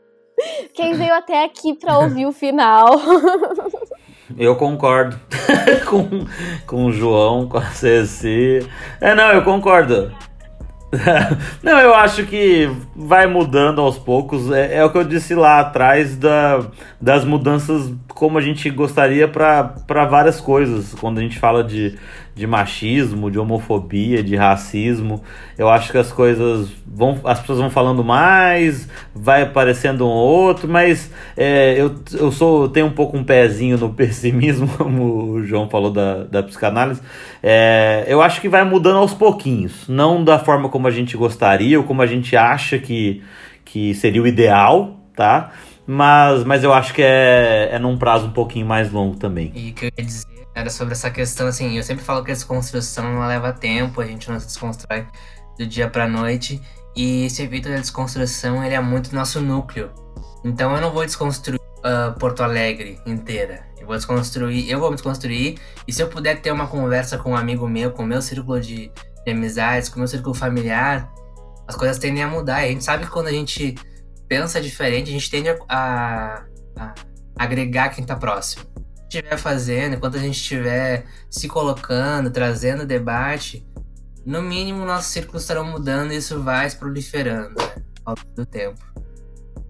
Quem veio até aqui para ouvir o final. Eu concordo com, com o João, com a Ceci. É, não, eu concordo. Não, eu acho que vai mudando aos poucos. É, é o que eu disse lá atrás da, das mudanças como a gente gostaria para várias coisas. Quando a gente fala de, de machismo, de homofobia, de racismo, eu acho que as coisas vão. As pessoas vão falando mais, vai aparecendo um outro, mas é, eu, eu sou tenho um pouco um pezinho no pessimismo, como o João falou da, da psicanálise. É, eu acho que vai mudando aos pouquinhos, não da forma como a gente gostaria ou como a gente acha que, que seria o ideal, tá? Mas, mas eu acho que é, é num prazo um pouquinho mais longo também. E que eu ia dizer era sobre essa questão, assim, eu sempre falo que a desconstrução não leva tempo, a gente não se desconstrói do dia pra noite. E esse evento da desconstrução, ele é muito nosso núcleo. Então eu não vou desconstruir uh, Porto Alegre inteira. Eu vou desconstruir, eu vou me desconstruir. E se eu puder ter uma conversa com um amigo meu, com o meu círculo de, de amizades, com o meu círculo familiar, as coisas tendem a mudar. E a gente sabe que quando a gente pensa diferente, a gente tende a, a, a agregar quem tá próximo. Estiver fazendo, enquanto a gente estiver se colocando, trazendo debate, no mínimo nossos círculos estarão mudando e isso vai se proliferando né, ao longo do tempo.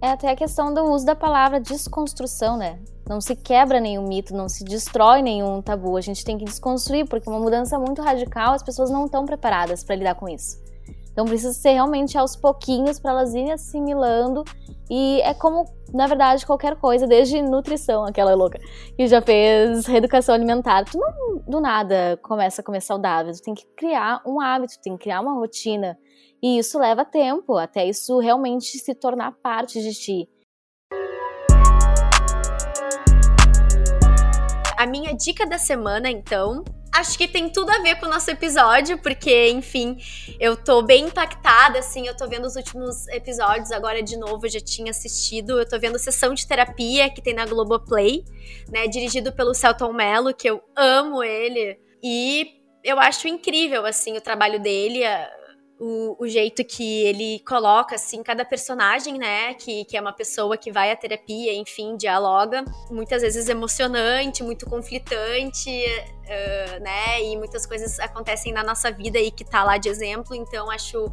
É até a questão do uso da palavra desconstrução, né? Não se quebra nenhum mito, não se destrói nenhum tabu. A gente tem que desconstruir, porque uma mudança muito radical, as pessoas não estão preparadas para lidar com isso. Então precisa ser realmente aos pouquinhos para elas irem assimilando. E é como, na verdade, qualquer coisa, desde nutrição, aquela louca, que já fez reeducação alimentar. Tu não do nada começa a comer saudável. Tu tem que criar um hábito, tem que criar uma rotina. E isso leva tempo, até isso realmente se tornar parte de ti. A minha dica da semana, então, acho que tem tudo a ver com o nosso episódio, porque, enfim, eu tô bem impactada, assim, eu tô vendo os últimos episódios agora de novo, eu já tinha assistido, eu tô vendo Sessão de Terapia, que tem na Globoplay, né, dirigido pelo Celton Mello, que eu amo ele, e eu acho incrível, assim, o trabalho dele, o, o, jeito que ele coloca, assim, cada personagem, né, que, que é uma pessoa que vai à terapia, enfim, dialoga, muitas vezes emocionante, muito conflitante, uh, né, e muitas coisas acontecem na nossa vida e que tá lá de exemplo, então acho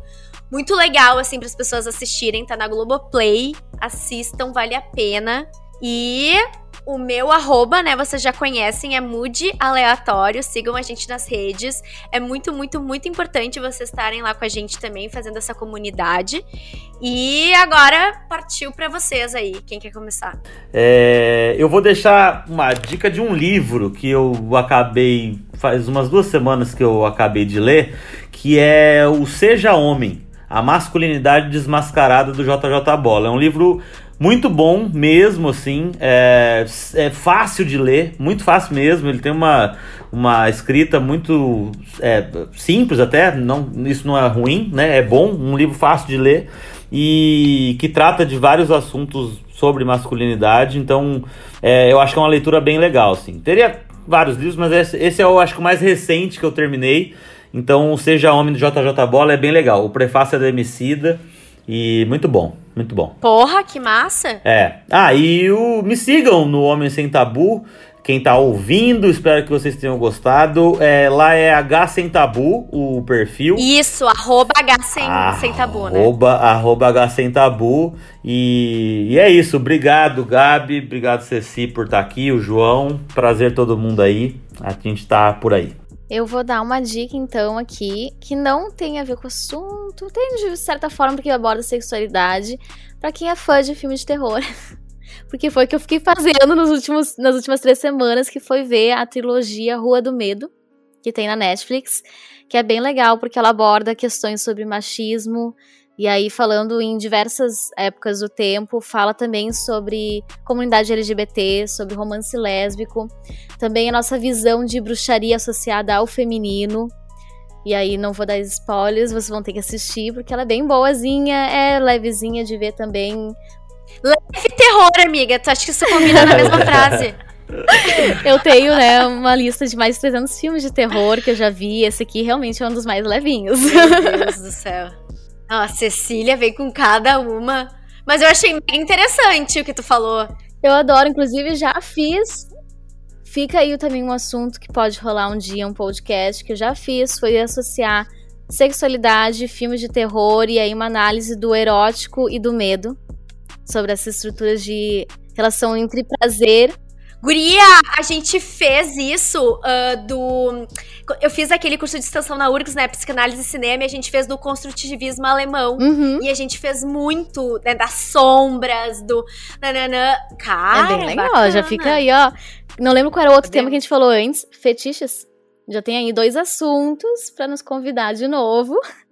muito legal, assim, para as pessoas assistirem, tá na Globoplay, assistam, vale a pena, e o meu arroba, né, vocês já conhecem, é Mude Aleatório. Sigam a gente nas redes. É muito, muito, muito importante vocês estarem lá com a gente também, fazendo essa comunidade. E agora partiu para vocês aí. Quem quer começar? É, eu vou deixar uma dica de um livro que eu acabei. Faz umas duas semanas que eu acabei de ler, que é o Seja Homem. A masculinidade desmascarada do JJ Bola. É um livro muito bom mesmo, assim. É, é fácil de ler, muito fácil mesmo. Ele tem uma, uma escrita muito é, simples até. Não, isso não é ruim, né? É bom, um livro fácil de ler e que trata de vários assuntos sobre masculinidade. Então, é, eu acho que é uma leitura bem legal, assim. Teria vários livros, mas esse, esse é o acho que o mais recente que eu terminei. Então, Seja Homem do JJ Bola é bem legal. O prefácio é da Emicida e muito bom. Muito bom. Porra, que massa! É. Ah, e o, me sigam no Homem Sem Tabu. Quem tá ouvindo, espero que vocês tenham gostado. É, lá é H Sem Tabu, o perfil. Isso, arroba H Sem, sem Tabu, né? Arroba, arroba H Sem Tabu. E, e, é isso. Obrigado, Gabi. Obrigado, Ceci, por estar tá aqui. O João. Prazer todo mundo aí. A gente tá por aí. Eu vou dar uma dica então aqui que não tem a ver com o assunto, tem de certa forma porque aborda sexualidade, para quem é fã de filme de terror. porque foi o que eu fiquei fazendo nos últimos, nas últimas três semanas, que foi ver a trilogia Rua do Medo, que tem na Netflix, que é bem legal porque ela aborda questões sobre machismo, e aí, falando em diversas épocas do tempo, fala também sobre comunidade LGBT, sobre romance lésbico, também a nossa visão de bruxaria associada ao feminino. E aí, não vou dar spoilers, vocês vão ter que assistir, porque ela é bem boazinha, é levezinha de ver também. Leve terror, amiga. Tu acha que isso combina na mesma frase? Eu tenho, né, uma lista de mais de 300 filmes de terror que eu já vi. Esse aqui realmente é um dos mais levinhos. Meu Deus do céu. A Cecília veio com cada uma. Mas eu achei interessante o que tu falou. Eu adoro, inclusive já fiz. Fica aí também um assunto que pode rolar um dia, um podcast que eu já fiz, foi associar sexualidade, filmes de terror e aí uma análise do erótico e do medo sobre essas estruturas de relação entre prazer Guria, a gente fez isso uh, do. Eu fiz aquele curso de extensão na URGS, né? Psicanálise e cinema, e a gente fez do construtivismo alemão. Uhum. E a gente fez muito, né? Das sombras, do. Nananã. Cara, é bem legal. Bacana. Já fica aí, ó. Não lembro qual era o outro tema que a gente falou antes. Fetiches. Já tem aí dois assuntos para nos convidar de novo.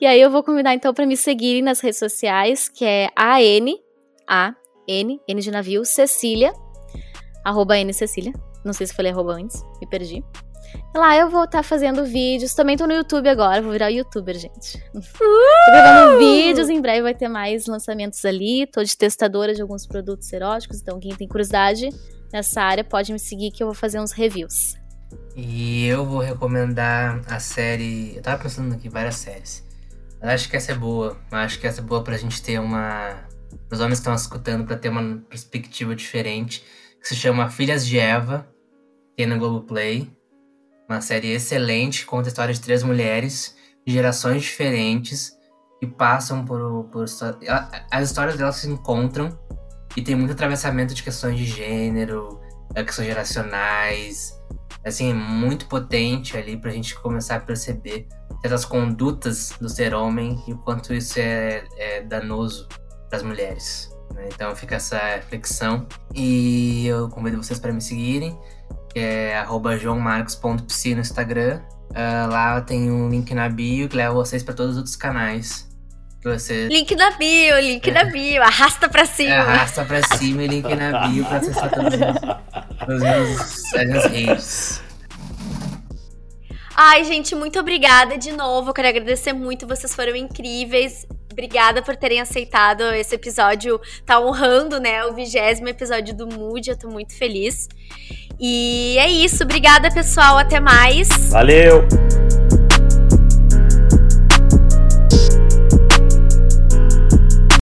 E aí eu vou convidar então para me seguirem nas redes sociais, que é AN, A, N, N de navio, Cecília arroba N Cecília. Não sei se falei arroba antes, me perdi. Lá eu vou estar tá fazendo vídeos. Também tô no YouTube agora, vou virar youtuber, gente. Uh! tô gravando vídeos, em breve vai ter mais lançamentos ali. Tô de testadora de alguns produtos eróticos, então quem tem curiosidade nessa área pode me seguir que eu vou fazer uns reviews. E eu vou recomendar a série. Eu tava pensando aqui várias séries. Mas acho que essa é boa. Acho que essa é boa pra gente ter uma. Os homens que estão escutando, pra ter uma perspectiva diferente. Que se chama Filhas de Eva. Tem no Globoplay. Uma série excelente, conta a história de três mulheres de gerações diferentes que passam por, por. As histórias delas se encontram e tem muito atravessamento de questões de gênero, questões geracionais. Assim, é muito potente ali pra gente começar a perceber certas condutas do ser homem e o quanto isso é, é danoso para as mulheres. Né? Então fica essa reflexão. E eu convido vocês para me seguirem que é joãomarcos.psi no Instagram. Uh, lá tem um link na bio que leva vocês para todos os outros canais. Que você... Link na bio, link é. na bio, arrasta pra cima. É, arrasta pra cima e link na bio pra acessar todos os, meus, as redes. Ai, gente, muito obrigada de novo. Eu quero agradecer muito, vocês foram incríveis. Obrigada por terem aceitado esse episódio. Tá honrando, né, o vigésimo episódio do Mood. Eu tô muito feliz. E é isso. Obrigada, pessoal. Até mais. Valeu!